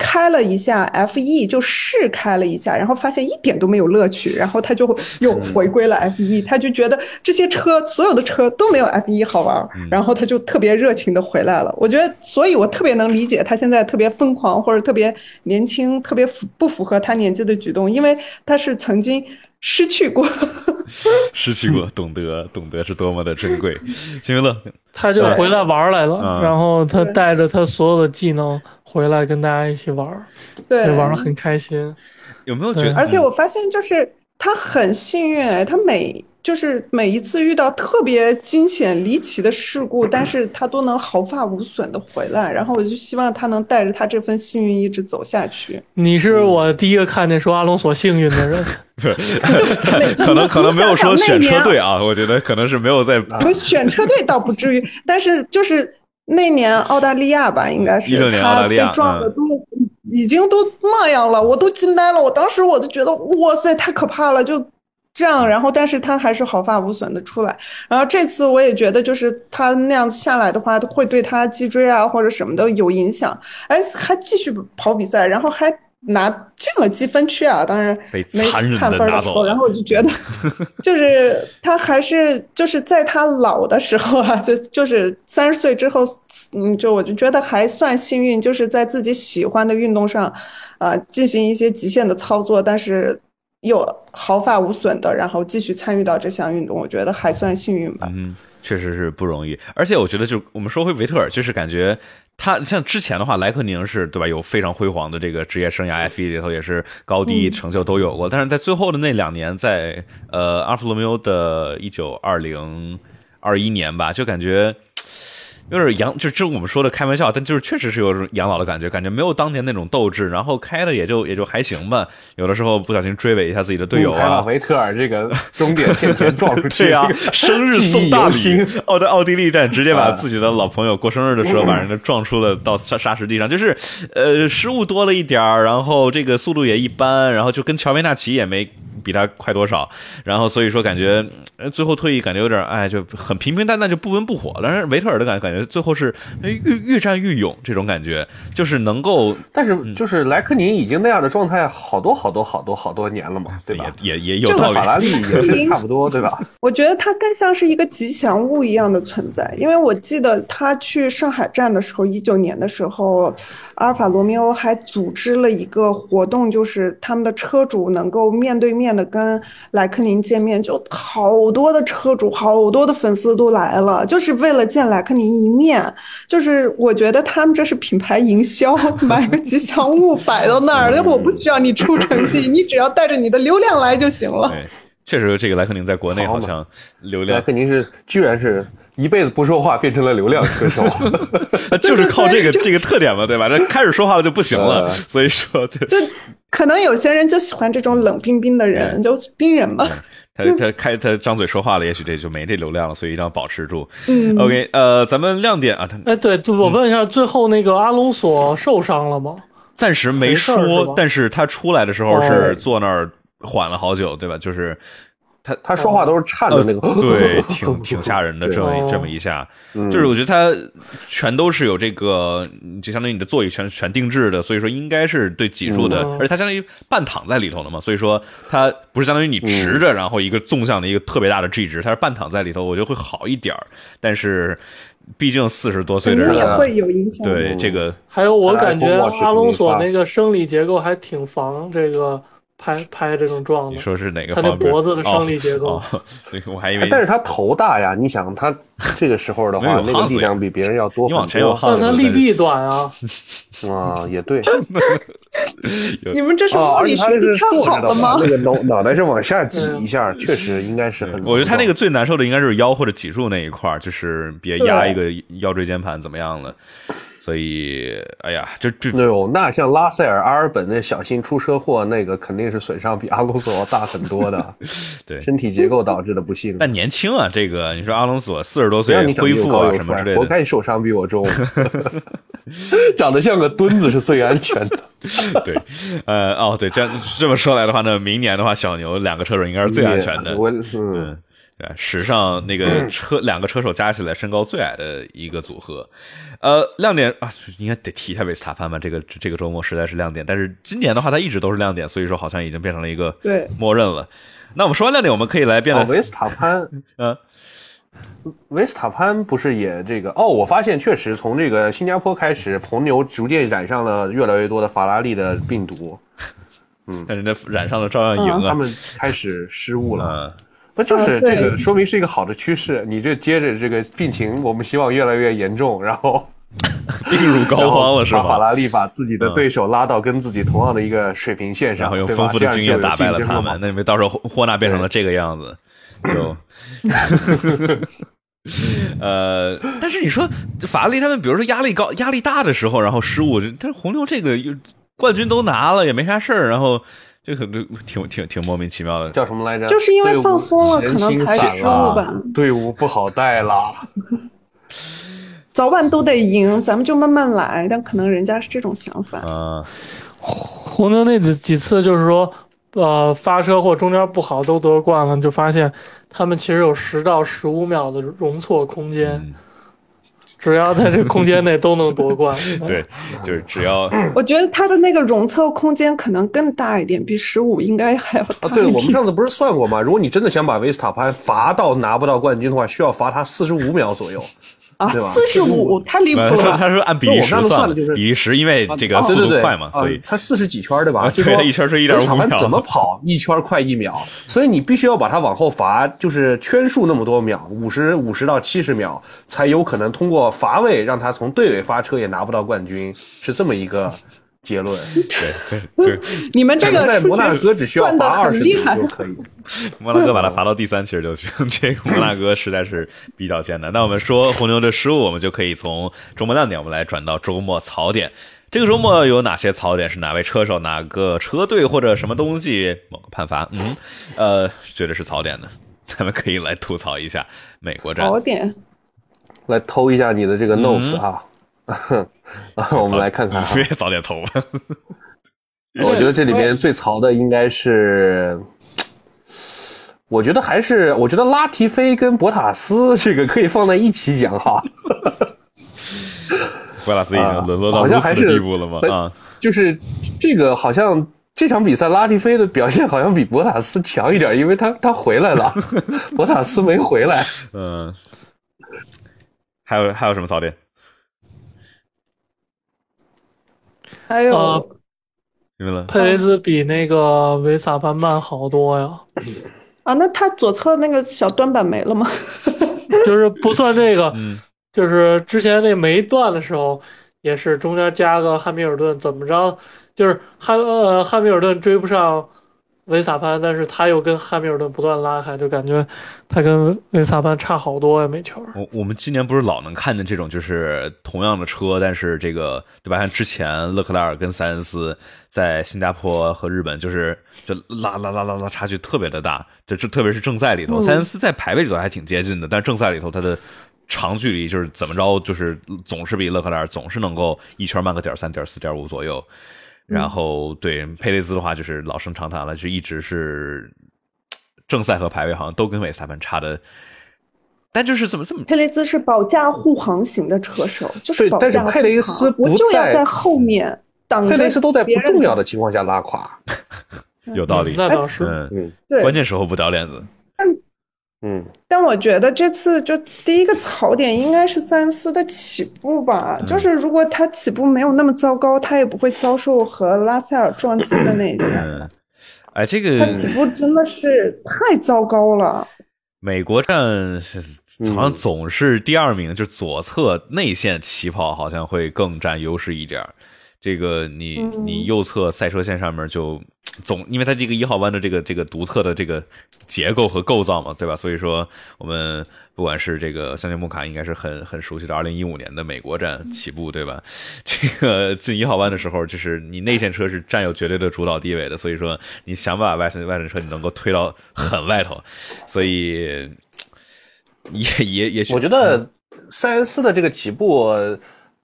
开了一下 FE，，就试开了一下，然后发现一点都没有乐趣，然后他就又回归了 FE，，他就觉得这些车所有的车都没有 FE 好玩，然后他就特别热情的回来了。我觉得，所以我特别能理解他现在特别疯狂或者特别年轻、特别符不符合他年纪的举动，因为他是曾经失去过。[LAUGHS] 失去过，懂得懂得是多么的珍贵。金云乐，他就回来玩来了，嗯然后他带着他所有的技能回来跟大家一起玩，对，玩的很开心。有没有觉得？而且我发现，就是他很幸运，哎，他每就是每一次遇到特别惊险离奇的事故，但是他都能毫发无损的回来。然后我就希望他能带着他这份幸运一直走下去。你是我第一个看见说阿隆索幸运的人，不，可能可能没有说选车队啊，我觉得可能是没有在我们选车队倒不至于，但是就是那年澳大利亚吧，应该是年澳大他利亚被撞的嗯都已经都那样了，我都惊呆了。我当时我就觉得哇塞，太可怕了，就这样。然后，但是他还是毫发无损的出来。然后这次我也觉得，就是他那样下来的话，会对他脊椎啊或者什么的有影响。哎，还继续跑比赛，然后还拿进了积分区啊，当然被没看分的时候，然后我就觉得，[LAUGHS] 就是他还是就是在他老的时候啊，就就是三十岁之后，嗯，就我就觉得还算幸运，就是在自己喜欢的运动上，啊、进行一些极限的操作，但是又毫发无损的，然后继续参与到这项运动，我觉得还算幸运吧。嗯，确实是不容易。而且我觉得，就我们说回维特尔，就是感觉他像之前的话，莱克宁是对吧？有非常辉煌的这个职业生涯，F 1里头也是高低成就都有过。但是在最后的那两年，在呃阿尔法罗密欧的一九二零二一年吧，就感觉。有点养，就这我们说的开玩笑，但就是确实是有种养老的感觉，感觉没有当年那种斗志，然后开的也就也就还行吧。有的时候不小心追尾一下自己的队友啊，维特尔这个终点线前撞出去，[LAUGHS] 对呀、这个生日送大礼，奥在奥地利站直接把啊自己的老朋友过生日的时候把人家撞出了到沙沙石地上，就是呃失误多了一点儿，然后这个速度也一般，然后就跟乔维纳奇也没比他快多少，然后所以说感觉呃最后退役感觉有点哎就很平平淡淡就不温不火，但是维特尔的感觉感觉最后是哎越越战越勇这种感觉，就是能够但是就是莱克宁已经那样的状态好多好多好多好多年了嘛，对吧？也也也有道理法。拉利 [LAUGHS] 也是差不多，对吧？我觉得他更像是一个吉祥物一样的存在，因为我记得他去上海站的时候，一九年的时候，阿尔法罗密欧还组织了一个活动，就是他们的车主能够面对面的跟莱克宁见面，就好多的车主、好多的粉丝都来了，就是为了见莱克宁一面。就是我觉得他们这是品牌营销，买个吉祥物摆到那儿，我不需要你出成绩，你只要带着你的流量来就行了。确实这个莱克宁在国内好像流量莱量克宁是居然是一辈子不说话变成了流量 [LAUGHS] 歌手，就是靠这个 [LAUGHS] 这个特点嘛，对吧？这开始说话了就不行了，呃所以说这就可能有些人就喜欢这种冷冰冰的人，就冰人嘛。他他开他张嘴说话了，也许这就没这流量了，所以一定要保持住。嗯 OK，呃，咱们亮点啊，他哎，对，我问一下，最后那个阿隆索受伤了吗？暂时没说吧，但是他出来的时候哦是坐那儿缓了好久，对吧？就是他他说话都是颤的那个，呃对，[LAUGHS] 挺挺吓人的，这么哦。这么一下，嗯。就是我觉得他全都是有这个，就相当于你的座椅全全定制的，所以说应该是对脊柱的，嗯。而且它相当于半躺在里头的嘛，所以说它不是相当于你直着，然后一个纵向的一个特别大的 G 值，它是半躺在里头，我觉得会好一点儿。但是毕竟四十多岁的人了，也会有影响。对这个还有，我感觉阿隆索那个生理结构还挺防这个拍拍这种状的。你说是哪个他那方面？脖子的生理结构哦，哦 [LAUGHS] 对，我还以为但是他头大呀，你想他这个时候的话，[LAUGHS] 那个力量比别人要多你往前有多耗子但他力臂短啊，[LAUGHS] 啊，也对。你们这是哦，物理而且他是学的话好了吗，？那个脑脑袋是往下挤一下，确实应该是很。我觉得他那个最难受的应该是腰或者脊柱那一块儿，就是别压一个腰椎间盘怎么样了。所以，哎呀，这这哎呦，那像拉塞尔、阿尔本那小心出车祸，那个肯定是损伤比阿隆索要大很多的，[LAUGHS] 对，身体结构导致的不幸。但年轻啊，这个你说阿隆索四十多岁恢复啊什么之类的，活该受伤比我重。[LAUGHS] [LAUGHS] 长得像个墩子是最安全的。对，呃，哦，对，这样这么说来的话呢，明年的话，小牛两个车手应该是最安全的。我嗯，嗯，对，史上那个车两个车手加起来身高最矮的一个组合。呃，亮点啊，应该得提一下维斯塔潘吧，这个这个周末实在是亮点。但是今年的话，他一直都是亮点，所以说好像已经变成了一个对默认了。那我们说完亮点，我们可以来变哦，维斯塔潘，[LAUGHS] 嗯维斯塔潘不是也这个？哦，我发现确实从这个新加坡开始，红牛逐渐染上了越来越多的法拉利的病毒，但人家染上了照样赢啊。他们开始失误了。嗯，那就是这个说明是一个好的趋势。你这接着这个病情，我们希望越来越严重，然后 [LAUGHS] 病入膏肓了是吧法？拉利把自己的对手拉到跟自己同样的一个水平线上，然后用丰富的经验打败了他们，那你们到时候霍霍纳变成了这个样子，就。[LAUGHS] 呃，但是你说法拉利他们，比如说压力高、压力大的时候，然后失误，但是红牛这个冠军都拿了，也没啥事儿，然后这可能挺挺挺莫名其妙的。叫什么来着？就是因为放松了可能才失误吧队伍不好带了。[LAUGHS] 早晚都得赢，咱们就慢慢来。但可能人家是这种想法。嗯，红牛那几几次就是说，呃，发车或中间不好都得冠了，就发现他们其实有十到十五秒的容错空间。嗯只要在这个空间内都能夺冠。[LAUGHS] 对，就是只要我觉得他的那个容错空间可能更大一点，比十五应该还要大啊，对，我们上次不是算过吗？如果你真的想把维斯塔潘罚到拿不到冠军的话，需要罚他四十五秒左右。啊，对吧四十五太离谱呃，他说了。他说按比例时算的，就是比例时，因为这个啊对对对，速度快嘛，啊所以他四十几圈对吧？对一圈是1.5维斯塔潘秒怎么跑一圈快一秒？所以你必须要把它往后罚，就是圈数那么多秒，五十五十到七十秒，才有可能通过罚位让他从队尾发车也拿不到冠军，是这么一个结论。对 [LAUGHS] 对对，[LAUGHS] 你们这个在摩纳哥只需要罚二十秒很厉害就可以。[LAUGHS] 摩纳哥把他罚到第三其实就行，这个摩纳哥实在是比较艰难。那我们说红牛的失误，我们就可以从周末亮点，我们来转到周末槽点。这个周末有哪些槽点？是哪位车手、哪个车队或者什么东西某个判罚？嗯，呃，觉得是槽点的，咱们可以来吐槽一下美国站。槽点。来偷一下你的这个嗯 notes 啊，啊，[LAUGHS] 我们来看看啊 [LAUGHS] 别早点投吧。[LAUGHS] 我觉得这里面最槽的应该是，我觉得还是，我觉得拉提菲跟博塔斯这个可以放在一起讲哈，博塔斯已经啊沦落到好如此地步了吗？很啊，就是这个好像这场比赛拉提菲的表现好像比博塔斯强一点，因为他他回来了，博塔斯没回来。嗯，还有还有什么槽点？还有、呃明白了。佩雷兹比那个维萨潘慢好多呀，啊，那他左侧那个小端板没了吗？[LAUGHS] 就是不算这个，嗯。就是之前那没断的时候，也是中间加个汉密尔顿，怎么着，就是汉呃汉密尔顿追不上维萨潘，但是他又跟汉密尔顿不断拉开，就感觉他跟维萨潘差好多呀，每圈。我我们今年不是老能看见这种，就是同样的车，但是这个对吧？像之前勒克莱尔跟塞恩斯在新加坡和日本，就是就拉拉拉拉拉差距特别的大，这这特别是正赛里头，嗯塞恩斯在排位里头还挺接近的，但是正赛里头他的长距离就是怎么着，就是总是比勒克莱尔总是能够一圈慢个点三点四点五左右。然后对佩雷兹的话，就是老生常谈了，就一直是正赛和排位好像都跟韦萨潘差的，但就是怎么这么佩雷兹是保驾护航型的车手，就是保驾护航。但是佩雷斯不我就要在在后面挡着佩雷斯都在不重要的情况下拉垮。有道理？那倒是，嗯，嗯对关键时候不掉链子。嗯，但我觉得这次就第一个槽点应该是塞恩斯的起步吧，嗯就是如果他起步没有那么糟糕，他也不会遭受和拉塞尔撞击的那一下。嗯，哎，这个他起步真的是太糟糕了。美国站是好像总是第二名，就左侧内线起跑好像会更占优势一点儿。这个你嗯你右侧赛车线上面就总，因为它这个一号弯的这个这个独特的这个结构和构造嘛，对吧？所以说我们不管是这个相信木卡应该是很很熟悉的二零一五年的美国站起步，对吧？[LAUGHS] 这个进一号弯的时候，就是你内线车是占有绝对的主导地位的，所以说你想把外线外线车你能够推到很外头，所以也也也许我觉得塞恩斯的这个起步，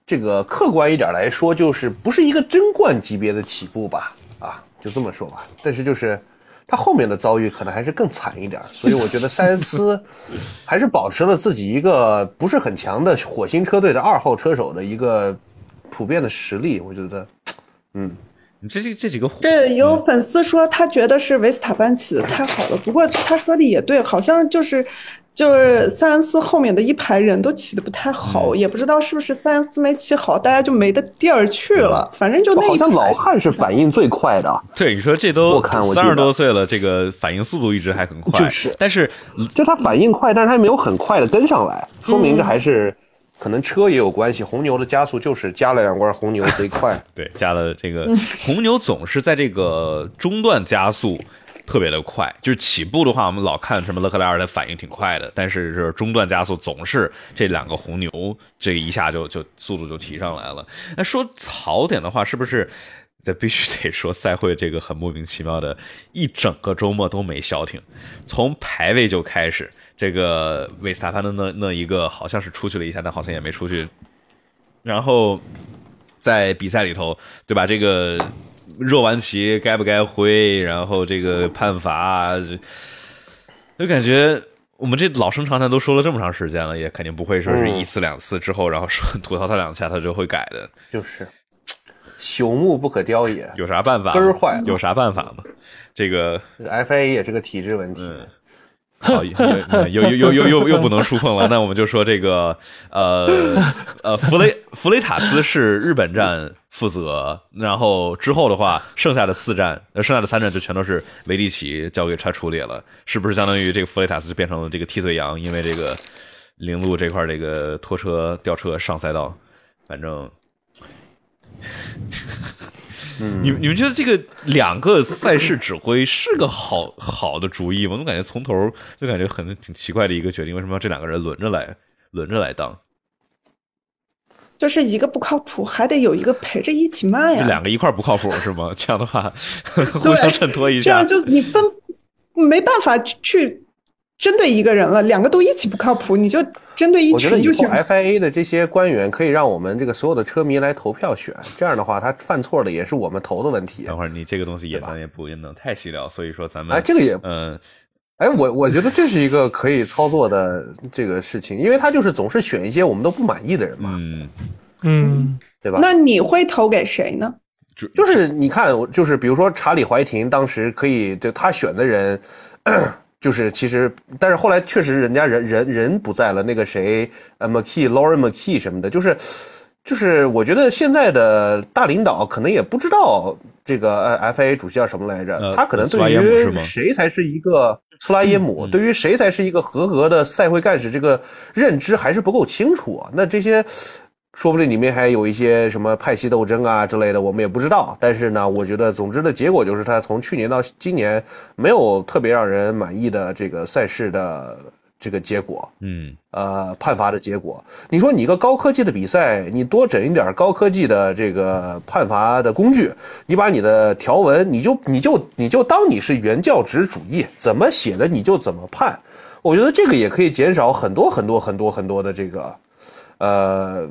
这个客观一点来说，就是不是一个争冠级别的起步吧？啊，就这么说吧。但是就是他后面的遭遇可能还是更惨一点，所以我觉得塞恩斯还是保持了自己一个不是很强的火星车队的二号车手的一个普遍的实力。我觉得，嗯，你这这这几个这有粉丝说他觉得是维斯塔潘起的太好了，不过他说的也对，好像就是就是塞恩斯后面的一排人都起的不太好，嗯也不知道是不是塞恩斯没起好，大家就没的地儿去了。反正就那一排好像老汉是反应最快的。对你说这都我看我记得三十多岁了，这个反应速度一直还很快，就是但是就他反应快，但是他没有很快的跟上来，说明这还是、可能车也有关系。红牛的加速就是加了两罐红牛贼快，[LAUGHS] 对，加了这个红牛总是在这个中段加速特别的快，就是起步的话，我们老看什么勒克莱尔的反应挺快的，但是是中段加速总是这两个红牛这一下就就速度就提上来了。那说槽点的话，是不是？这必须得说，赛会这个很莫名其妙的，一整个周末都没消停，从排位就开始，这个维斯塔潘的那那一个好像是出去了一下，但好像也没出去，然后在比赛里头，对吧？这个热完棋该不该挥，然后这个判罚，就就感觉我们这老生常谈都说了这么长时间了，也肯定不会说是嗯一次两次之后，然后说吐槽他两下，他就会改的。就是朽木不可雕也。有啥办法？根儿坏了有啥办法吗？这 [LAUGHS] 个，这个 FIA 也是个体制问题。嗯，[LAUGHS] 好，[LAUGHS] 又又又又又又不能触碰了。那我们就说这个，呃呃，弗雷弗雷塔斯是日本站负责，然后之后的话，剩下的四站，呃，剩下的三站就全都是维迪奇交给他处理了，是不是相当于这个弗雷塔斯就变成了这个替罪羊？因为这个铃鹿这块这个拖车吊车上赛道，反正。嗯，你们你们觉得这个两个赛事指挥是个好好的主意吗？我感觉从头就感觉很挺奇怪的一个决定，为什么要这两个人轮着来轮着来当？就是一个不靠谱，还得有一个陪着一起卖呀。这两个一块不靠谱是吗？[LAUGHS] 这样的话，[LAUGHS] 互相衬托一下这样。就你分没办法去针对一个人了，两个都一起不靠谱，你就针对一我觉得以后群就行了。FIA 的这些官员可以让我们这个所有的车迷来投票选，这样的话，他犯错的也是我们投的问题。等会儿你这个东西也咱也不能太细聊，所以说咱们哎，这个也，嗯哎，我我觉得这是一个可以操作的这个事情，因为他就是总是选一些我们都不满意的人嘛，嗯，嗯，对吧？那你会投给谁呢？就就是你看，就是比如说查理怀廷当时可以，就他选的人，就是其实，但是后来确实人家人人人不在了，那个谁，呃，McKee、Lauren McKee 什么的，就是就是我觉得现在的大领导可能也不知道这个呃 FIA 主席叫什么来着，呃他可能对于谁才是一个斯拉耶姆，嗯对于谁才是一个合格的赛会干事，这个认知还是不够清楚啊。那这些。说不定里面还有一些什么派系斗争啊之类的，我们也不知道。但是呢，我觉得总之的结果就是，他从去年到今年没有特别让人满意的这个赛事的这个结果，嗯呃，判罚的结果。你说你一个高科技的比赛，你多整一点高科技的这个判罚的工具，你把你的条文，你就你就你就当你是原教旨主义，怎么写的你就怎么判。我觉得这个也可以减少很多很多很多很多的这个，呃。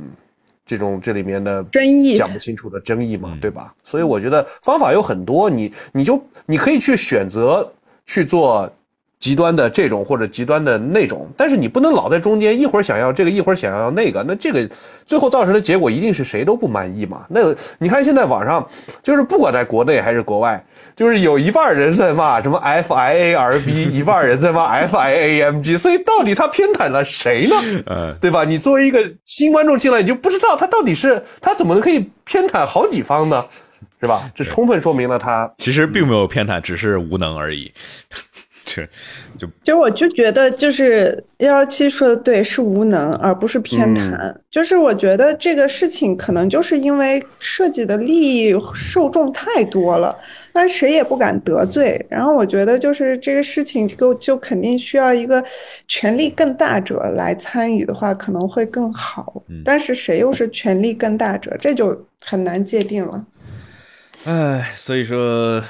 这种这里面的争议讲不清楚的争议嘛，嗯对吧？所以我觉得方法有很多，你你就你可以去选择去做极端的这种或者极端的那种，但是你不能老在中间，一会儿想要这个，一会儿想要那个，那这个最后造成的结果一定是谁都不满意嘛。那你看现在网上就是不管在国内还是国外，就是有一半人在骂什么 FIARB，[LAUGHS] 一半人在骂 FIAMG，所以到底他偏袒了谁呢？嗯对吧？你作为一个新观众进来，你就不知道他到底是他怎么可以偏袒好几方呢？是吧？这充分说明了他其实并没有偏袒，只是无能而已。是，就就我就觉得，就是幺幺七说的对，是无能，而不是偏袒。就是我觉得这个事情可能就是因为涉及的利益受众太多了，但谁也不敢得罪。然后我觉得就是这个事情就就肯定需要一个权力更大者来参与的话，可能会更好。但是谁又是权力更大者，这就很难界定了。唉，所以说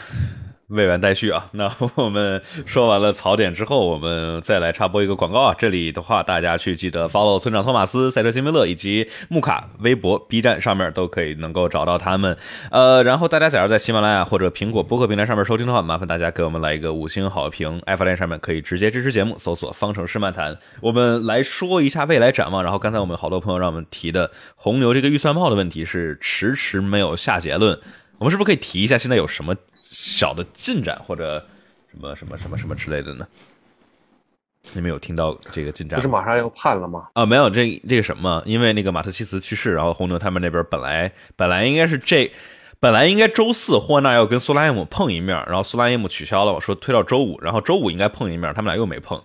未完待续啊。[LAUGHS] 那我们说完了槽点之后，我们再来插播一个广告啊。这里的话，大家去记得 follow 村长托马斯、赛车新闻乐以及木卡微博、B 站上面都可以能够找到他们。呃，然后大家假如在喜马拉雅或者苹果播客平台上面收听的话，麻烦大家给我们来一个五星好评。爱发电上面可以直接支持节目，搜索“方程式漫谈”。我们来说一下未来展望。然后刚才我们好多朋友让我们提的红牛这个预算帽的问题是迟迟没有下结论。我们是不是可以提一下现在有什么小的进展或者什么什么什么什么之类的呢？你们有听到这个进展吗？不是马上要判了吗？啊，没有这这个什么，因为那个马特西茨去世，然后红牛他们那边本来本来应该是这，本来应该周四霍纳要跟苏拉耶姆碰一面，然后苏拉耶姆取消了，说推到周五，然后周五应该碰一面，他们俩又没碰，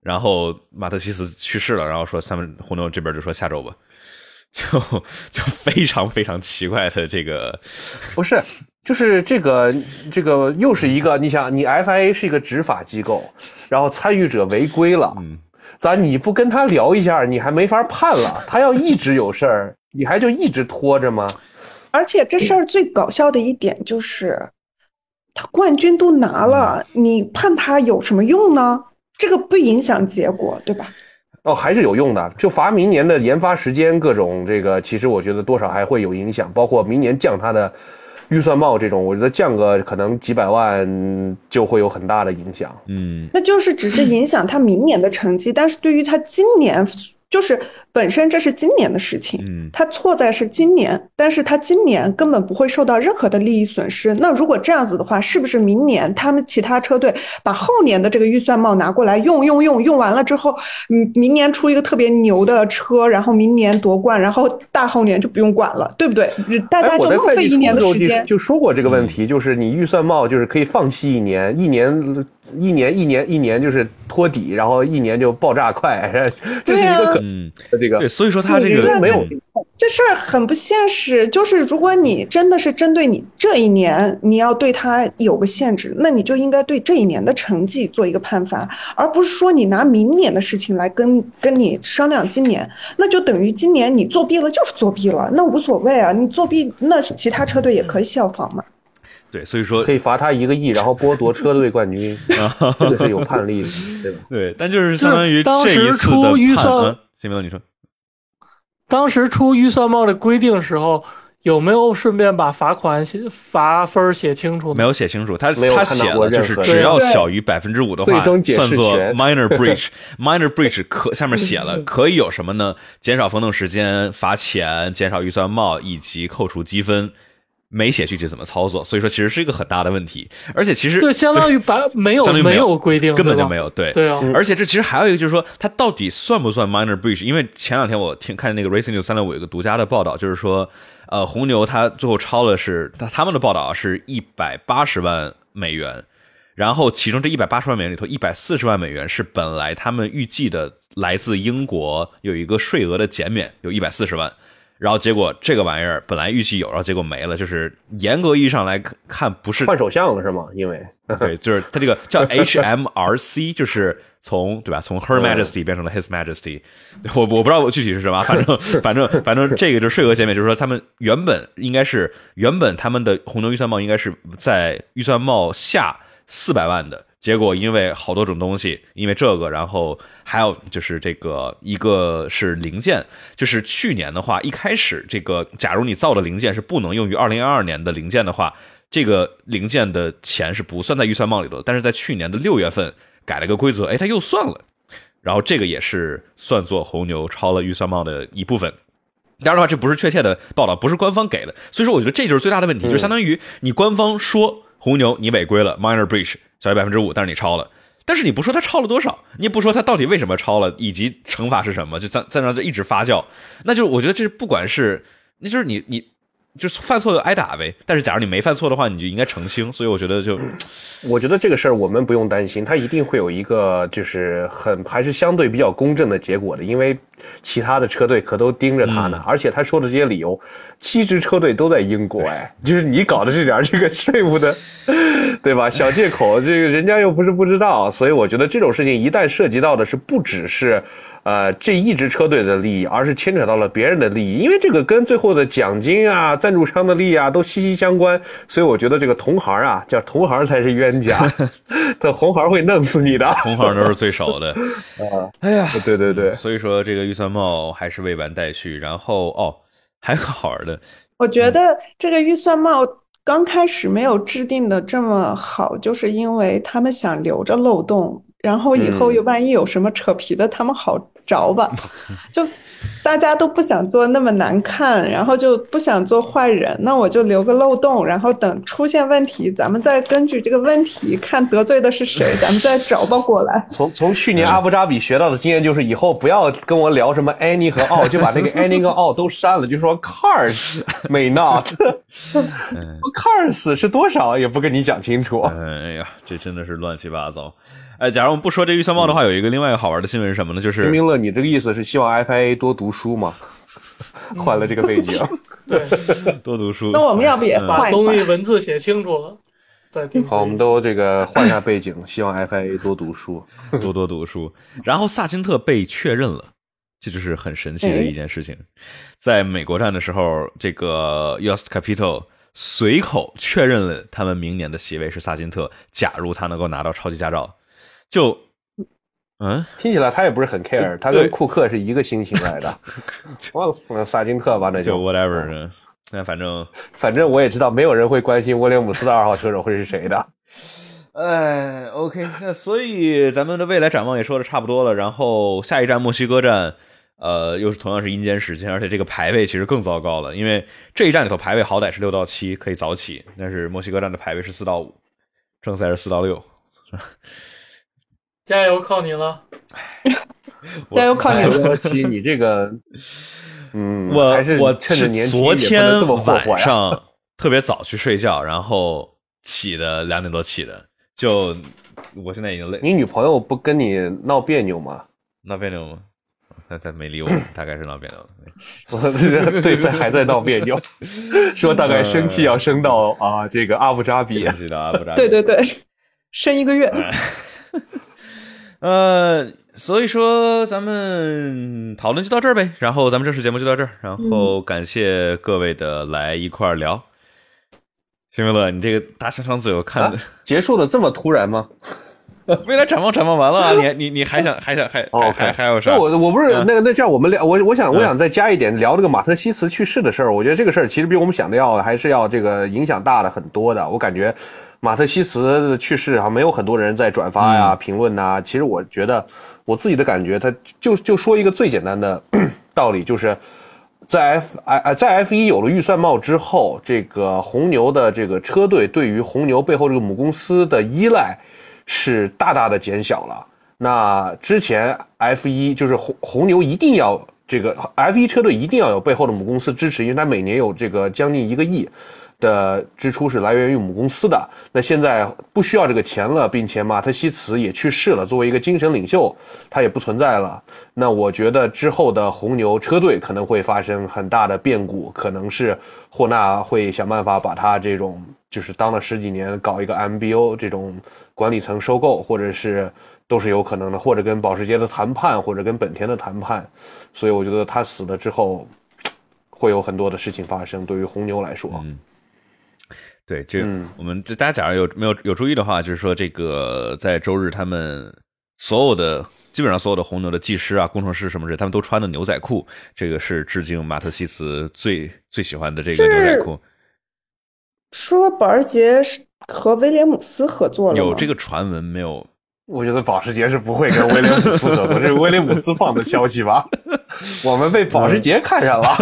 然后马特西茨去世了，然后说他们红牛这边就说下周吧，就就非常非常奇怪的这个，不是，就是这个这个又是一个，你想，你 FIA 是一个执法机构，然后参与者违规了，嗯，咱你不跟他聊一下，你还没法判了。他要一直有事儿，你还就一直拖着吗？而且这事儿最搞笑的一点就是，他冠军都拿了，你判他有什么用呢？这个不影响结果，对吧？哦，还是有用的，就罚明年的研发时间，各种这个，其实我觉得多少还会有影响，包括明年降它的预算帽这种，我觉得降个可能几百万就会有很大的影响。嗯，那就是只是影响他明年的成绩，但是对于他今年，就是本身这是今年的事情，嗯他错在是今年，但是他今年根本不会受到任何的利益损失。那如果这样子的话，是不是明年他们其他车队把后年的这个预算帽拿过来用用用用完了之后，嗯，明年出一个特别牛的车，然后明年夺冠，然后大后年就不用管了，对不对？大家哎，就浪费一年的时间。就说过这个问嗯题，就是你预算帽就是可以放弃一年，一年一年一年一年就是托底，然后一年就爆炸快，[LAUGHS] 这是一个可嗯，的这个对，所以说他这个对没有嗯这事儿很不现实，就是如果你真的是针对你这一年，你要对他有个限制，那你就应该对这一年的成绩做一个判罚，而不是说你拿明年的事情来跟跟你商量今年，那就等于今年你作弊了就是作弊了，那无所谓啊，你作弊那其他车队也可以效仿嘛。对，所以说可以罚他一个亿，然后剥夺车队冠军，[LAUGHS] 这个是有判例的，对吧？[LAUGHS] 对，但就是相当于当这一时次的判，出预算嗯，行明你说，当时出预算帽的规定时候，有没有顺便把罚款写罚分写清楚？没有写清楚，他他写了，就是只要小于百分之五的话，算作 minor [LAUGHS] breach，minor breach 可下面写了可以有什么呢？减少风洞时间、罚钱、减少预算帽以及扣除积分。没写具体怎么操作，所以说其实是一个很大的问题，而且其实对，相当于把没有没有有规定，根本就没有，对对啊，而且这其实还有一个就是说，它到底算不算 minor breach？因为前两天我听看那个 Racing News 三六五有一个独家的报道，就是说，呃，红牛它最后超的是他他们的报道啊是一百八十万美元，然后其中这一百八十万美元里头，一百四十万美元是本来他们预计的来自英国有一个税额的减免，有一百四十万。然后结果这个玩意儿本来预期有，然后结果没了，就是严格意义上来看不是换首相了是吗？因为 [LAUGHS] 对，就是它这个叫 [LAUGHS] HMRC，就是从对吧？从 Her Majesty 变成了 His Majesty。我我不知道我具体是什么，反正 [LAUGHS] 反正反正这个就是税额减免，就是说他们原本应该是原本他们的红牛预算帽应该是在预算帽下四百万的，结果因为好多种东西，因为这个，然后还有就是这个一个是零件，就是去年的话，一开始这个假如你造的零件是不能用于二零二二年的零件的话，这个零件的钱是不算在预算帽里头，但是在去年的六月份改了个规则，哎，它又算了，然后这个也是算作红牛超了预算帽的一部分。当然的话，这不是确切的报道，不是官方给的，所以说我觉得这就是最大的问题，就相当于你官方说红牛你违规了，minor breach 小于百分之五，但是你超了。但是你不说他超了多少，你也不说他到底为什么超了，以及惩罚是什么，就在在那就一直发酵，那就我觉得这是不管是，那就是你你就是犯错就挨打呗。但是假如你没犯错的话，你就应该澄清。所以我觉得就我觉得这个事儿我们不用担心，他一定会有一个就是很还是相对比较公正的结果的，因为其他的车队可都盯着他呢，而且他说的这些理由，七支车队都在英国，哎，就是你搞的这点这个税务的，对吧？小借口，这个人家又不是不知道，所以我觉得这种事情一旦涉及到的是不只是。呃，这一支车队的利益，而是牵扯到了别人的利益，因为这个跟最后的奖金啊、赞助商的利益啊都息息相关，所以我觉得这个同行啊，叫同行才是冤家，[LAUGHS] 这红行会弄死你的。同行都是最少的。啊，[LAUGHS] 哎呀，对对对，所以说这个预算帽还是未完待续。然后哦，还有好玩的，我觉得这个预算帽刚开始没有制定的这么好，就是因为他们想留着漏洞，然后以后又万一有什么扯皮的，他们好找吧。[LAUGHS] 就大家都不想做那么难看，然后就不想做坏人，那我就留个漏洞，然后等出现问题，咱们再根据这个问题看得罪的是谁，咱们再找吧过来。从从去年阿布扎比学到的经验就是，以后不要跟我聊什么 any 和 all，就把那个 any 和 all 都删了，就说 cars may not。[LAUGHS] cars 是多少也不跟你讲清楚。哎呀，这真的是乱七八糟。哎，假如我们不说这预算帽的话，有一个另外一个好玩的新闻是什么呢？就是秦明乐，你这个意思是希望 FIA 多读书吗？换了这个背景，[LAUGHS] 对，[LAUGHS] 多读书。那我们要不也把东西？文字写清楚了，再。好，我们都这个换一下背景，希望 FIA 多读书。[LAUGHS] 多多读书。然后萨金特被确认了，这就是很神奇的一件事情。在美国站的时候，这个 Yost Capital 随口确认了他们明年的席位是萨金特，假如他能够拿到超级驾照，就嗯，听起来他也不是很 care，他跟库克是一个心情来的。[LAUGHS] 忘了，萨金特吧，那就就 whatever 呢。那反正，[LAUGHS] 反正我也知道，没有人会关心威廉姆斯的二号车手会是谁的。[LAUGHS] 哎，OK，那所以咱们的未来展望也说的差不多了。然后下一站墨西哥站，呃，又是同样是阴间时间，而且这个排位其实更糟糕了，因为这一站里头排位好歹是六到七可以早起，但是墨西哥站的排位是四到五，正赛是四到六。加油，靠你了！[LAUGHS] 加油，靠你了！你这个，嗯，我还是我趁着年轻昨天。晚上特别早去睡觉，然后起的两点多起的，就我现在已经累，你女朋友不跟你闹别扭吗？闹别扭吗？他他没理我，[LAUGHS] 大概是闹别扭了。我这个对，在还在闹别扭，[LAUGHS] 说大概生气要升到啊这个阿布扎比。记得阿布扎比对对对，生一个月。呃，所以说咱们讨论就到这儿呗，然后咱们正式节目就到这儿，然后感谢各位的来一块儿聊。辛维乐，你这个大香肠嘴我看的、啊结束的这么突然吗？未来展望展望完了啊，你你你还想还想还还还还有啥？那我我不是嗯那个那这样我们聊我我想嗯我想再加一点聊这个马特西茨去世的事儿。我觉得这个事儿其实比我们想的要还是要这个影响大的很多的。我感觉马特西茨的去世好像没有很多人在转发呀、嗯评论呐。其实我觉得我自己的感觉，他就就说一个最简单的 [COUGHS] 道理，就是在 F 哎哎在 F 一有了预算帽之后，这个红牛的这个车队对于红牛背后这个母公司的依赖是大大的减小了。那之前 F 一就是红红牛一定要这个 F 一车队一定要有背后的母公司支持，因为它每年有这个将近一个亿的支出是来源于母公司的。那现在不需要这个钱了，并且马特西茨也去世了，作为一个精神领袖，他也不存在了。那我觉得之后的红牛车队可能会发生很大的变故，可能是霍纳会想办法把他这种就是当了十几年搞一个 MBO 这种管理层收购，或者是都是有可能的，或者跟保时捷的谈判，或者跟本田的谈判。所以我觉得他死了之后，会有很多的事情发生。对于红牛来说，对，这、嗯我们这大家假如有没有有注意的话，就是说这个在周日他们所有的基本上所有的红牛的技师啊、工程师什么的，他们都穿的牛仔裤，这个是致敬马特西茨最最喜欢的这个牛仔裤。说保时捷是和威廉姆斯合作了有这个传闻没有？我觉得保时捷是不会跟威廉姆斯合作，这是威廉姆斯放的消息吧？[LAUGHS] 我们被保时捷看上了，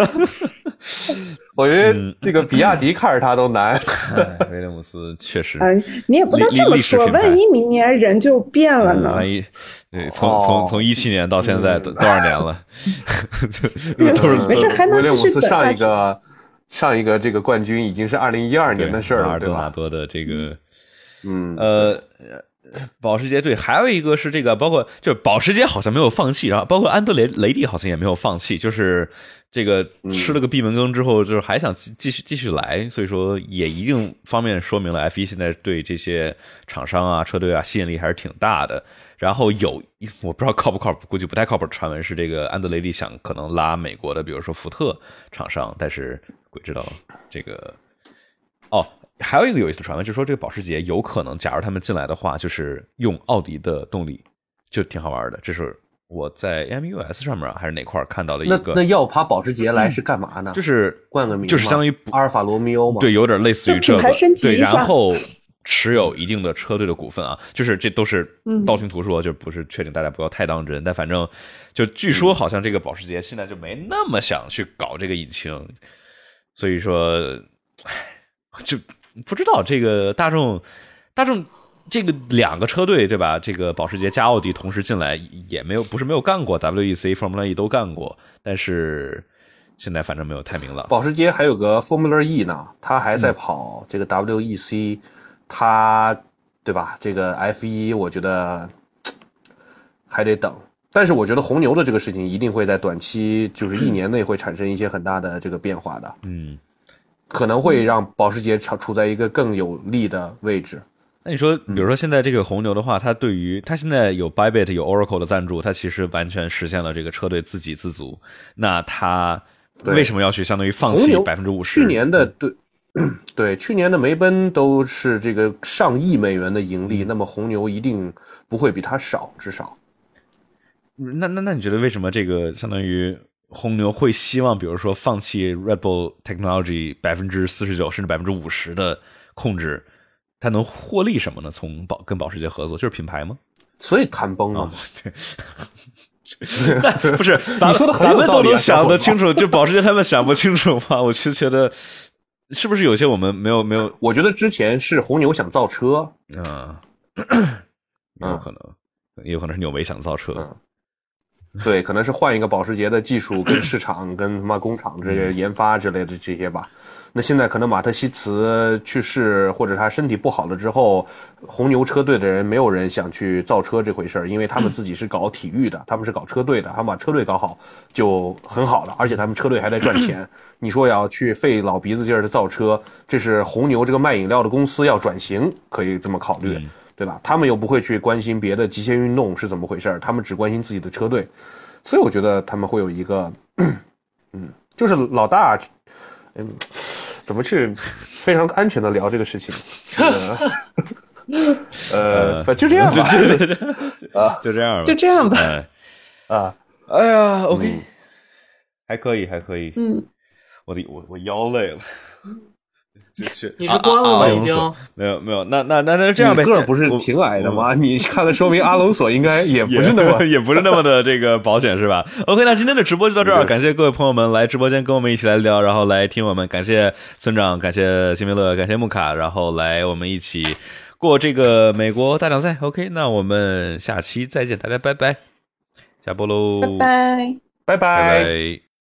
[LAUGHS] 我觉得这个比亚迪看着他都难。[LAUGHS] 哎威廉姆斯确实，哎，你也不能这么说，万一明年人就变了呢？万一对从哦从从一七年到现在多多少年了？[LAUGHS] 嗯都是没事还能威廉姆继续等下斯上一个上一个这个冠军已经是二零一二年的事儿了，马尔多纳对吧？多的这个。嗯，呃，保时捷对，还有一个是这个，包括就是保时捷好像没有放弃，然后包括安德雷雷蒂好像也没有放弃，就是这个吃了个闭门羹之后，就是还想继继续继续来，所以说也一定方面说明了 F 一现在对这些厂商啊、车队啊吸引力还是挺大的。然后有我不知道靠不靠谱，估计不太靠谱的传闻是这个安德雷利想可能拉美国的，比如说福特厂商，但是鬼知道这个哦。还有一个有意思的传闻，就是说这个保时捷有可能，假如他们进来的话，就是用奥迪的动力，就挺好玩的。这是我在 MUS 上面啊，还是哪块儿看到了一个，那要爬保时捷来是干嘛呢？就是冠个名，就是相当于阿尔法罗密欧嘛。对，有点类似于这个品牌升级对，然后持有一定的车队的股份啊，就是这都是嗯道听途说，就不是确定，大家不要太当真。但反正就据说好像这个保时捷现在就没那么想去搞这个引擎，所以说，唉，就不知道这个大众，大众。这个两个车队对吧？这个保时捷加奥迪同时进来也没有，不是没有干过 WEC、Formula E 都干过，但是现在反正没有太明朗。保时捷还有个 Formula E 呢，它还在跑这个 WEC，它对吧？这个 F 一我觉得还得等，但是我觉得红牛的这个事情一定会在短期，就是一年内会产生一些很大的这个变化的，嗯，可能会让保时捷处处在一个更有利的位置。那你说，比如说现在这个红牛的话，它对于它现在有 Bybit 有 Oracle 的赞助，它其实完全实现了这个车队自给自足。那它为什么要去相当于放弃百分之五十？去年的对。[COUGHS] 对，去年的梅奔都是这个上亿美元的盈利，那么红牛一定不会比它少，至少。那那那你觉得为什么这个相当于红牛会希望，比如说放弃 Red Bull Technology 百分之四十九甚至百分之五十的控制，它能获利什么呢？从保跟保时捷合作就是品牌吗？所以谈崩啊了。，对。[LAUGHS] 不是，咱你说得很咱们都能想得清楚，就保时捷他们想不清楚吗？我就觉得，是不是有些我们没有没有，我觉得之前是红牛想造车，嗯，也有可能，也有可能是纽维想造车，嗯 [LAUGHS] 对，可能是换一个保时捷的技术跟市场跟他妈工厂这些研发之类的这些吧。那现在可能马特西茨去世或者他身体不好了之后，红牛车队的人没有人想去造车这回事儿，因为他们自己是搞体育的，他们是搞车队的，他们把车队搞好就很好了，而且他们车队还在赚钱。你说要去费老鼻子劲儿的造车，这是红牛这个卖饮料的公司要转型，可以这么考虑。对吧？他们又不会去关心别的极限运动是怎么回事儿，他们只关心自己的车队，所以我觉得他们会有一个，嗯，就是老大，嗯，怎么去非常安全的聊这个事情，[LAUGHS] 呃，呃，就这样吧，就就 [LAUGHS] 就这样吧，就这样吧。哎，啊，哎呀，OK，嗯。还可以，还可以，嗯，我的我我腰累了。就是你是关了吗已经没有没有，那那那那这样呗，个儿不是挺矮的吗？你看了，说明阿隆索应该也不是那么也不是那么的这个保险是吧？OK，那今天的直播就到这儿，感谢各位朋友们来直播间跟我们一起来聊，然后来听我们，感谢村长，感谢辛明乐，感谢木卡，然后来我们一起过这个美国大奖赛。OK，那我们下期再见，大家拜拜，下播喽，拜拜。拜拜拜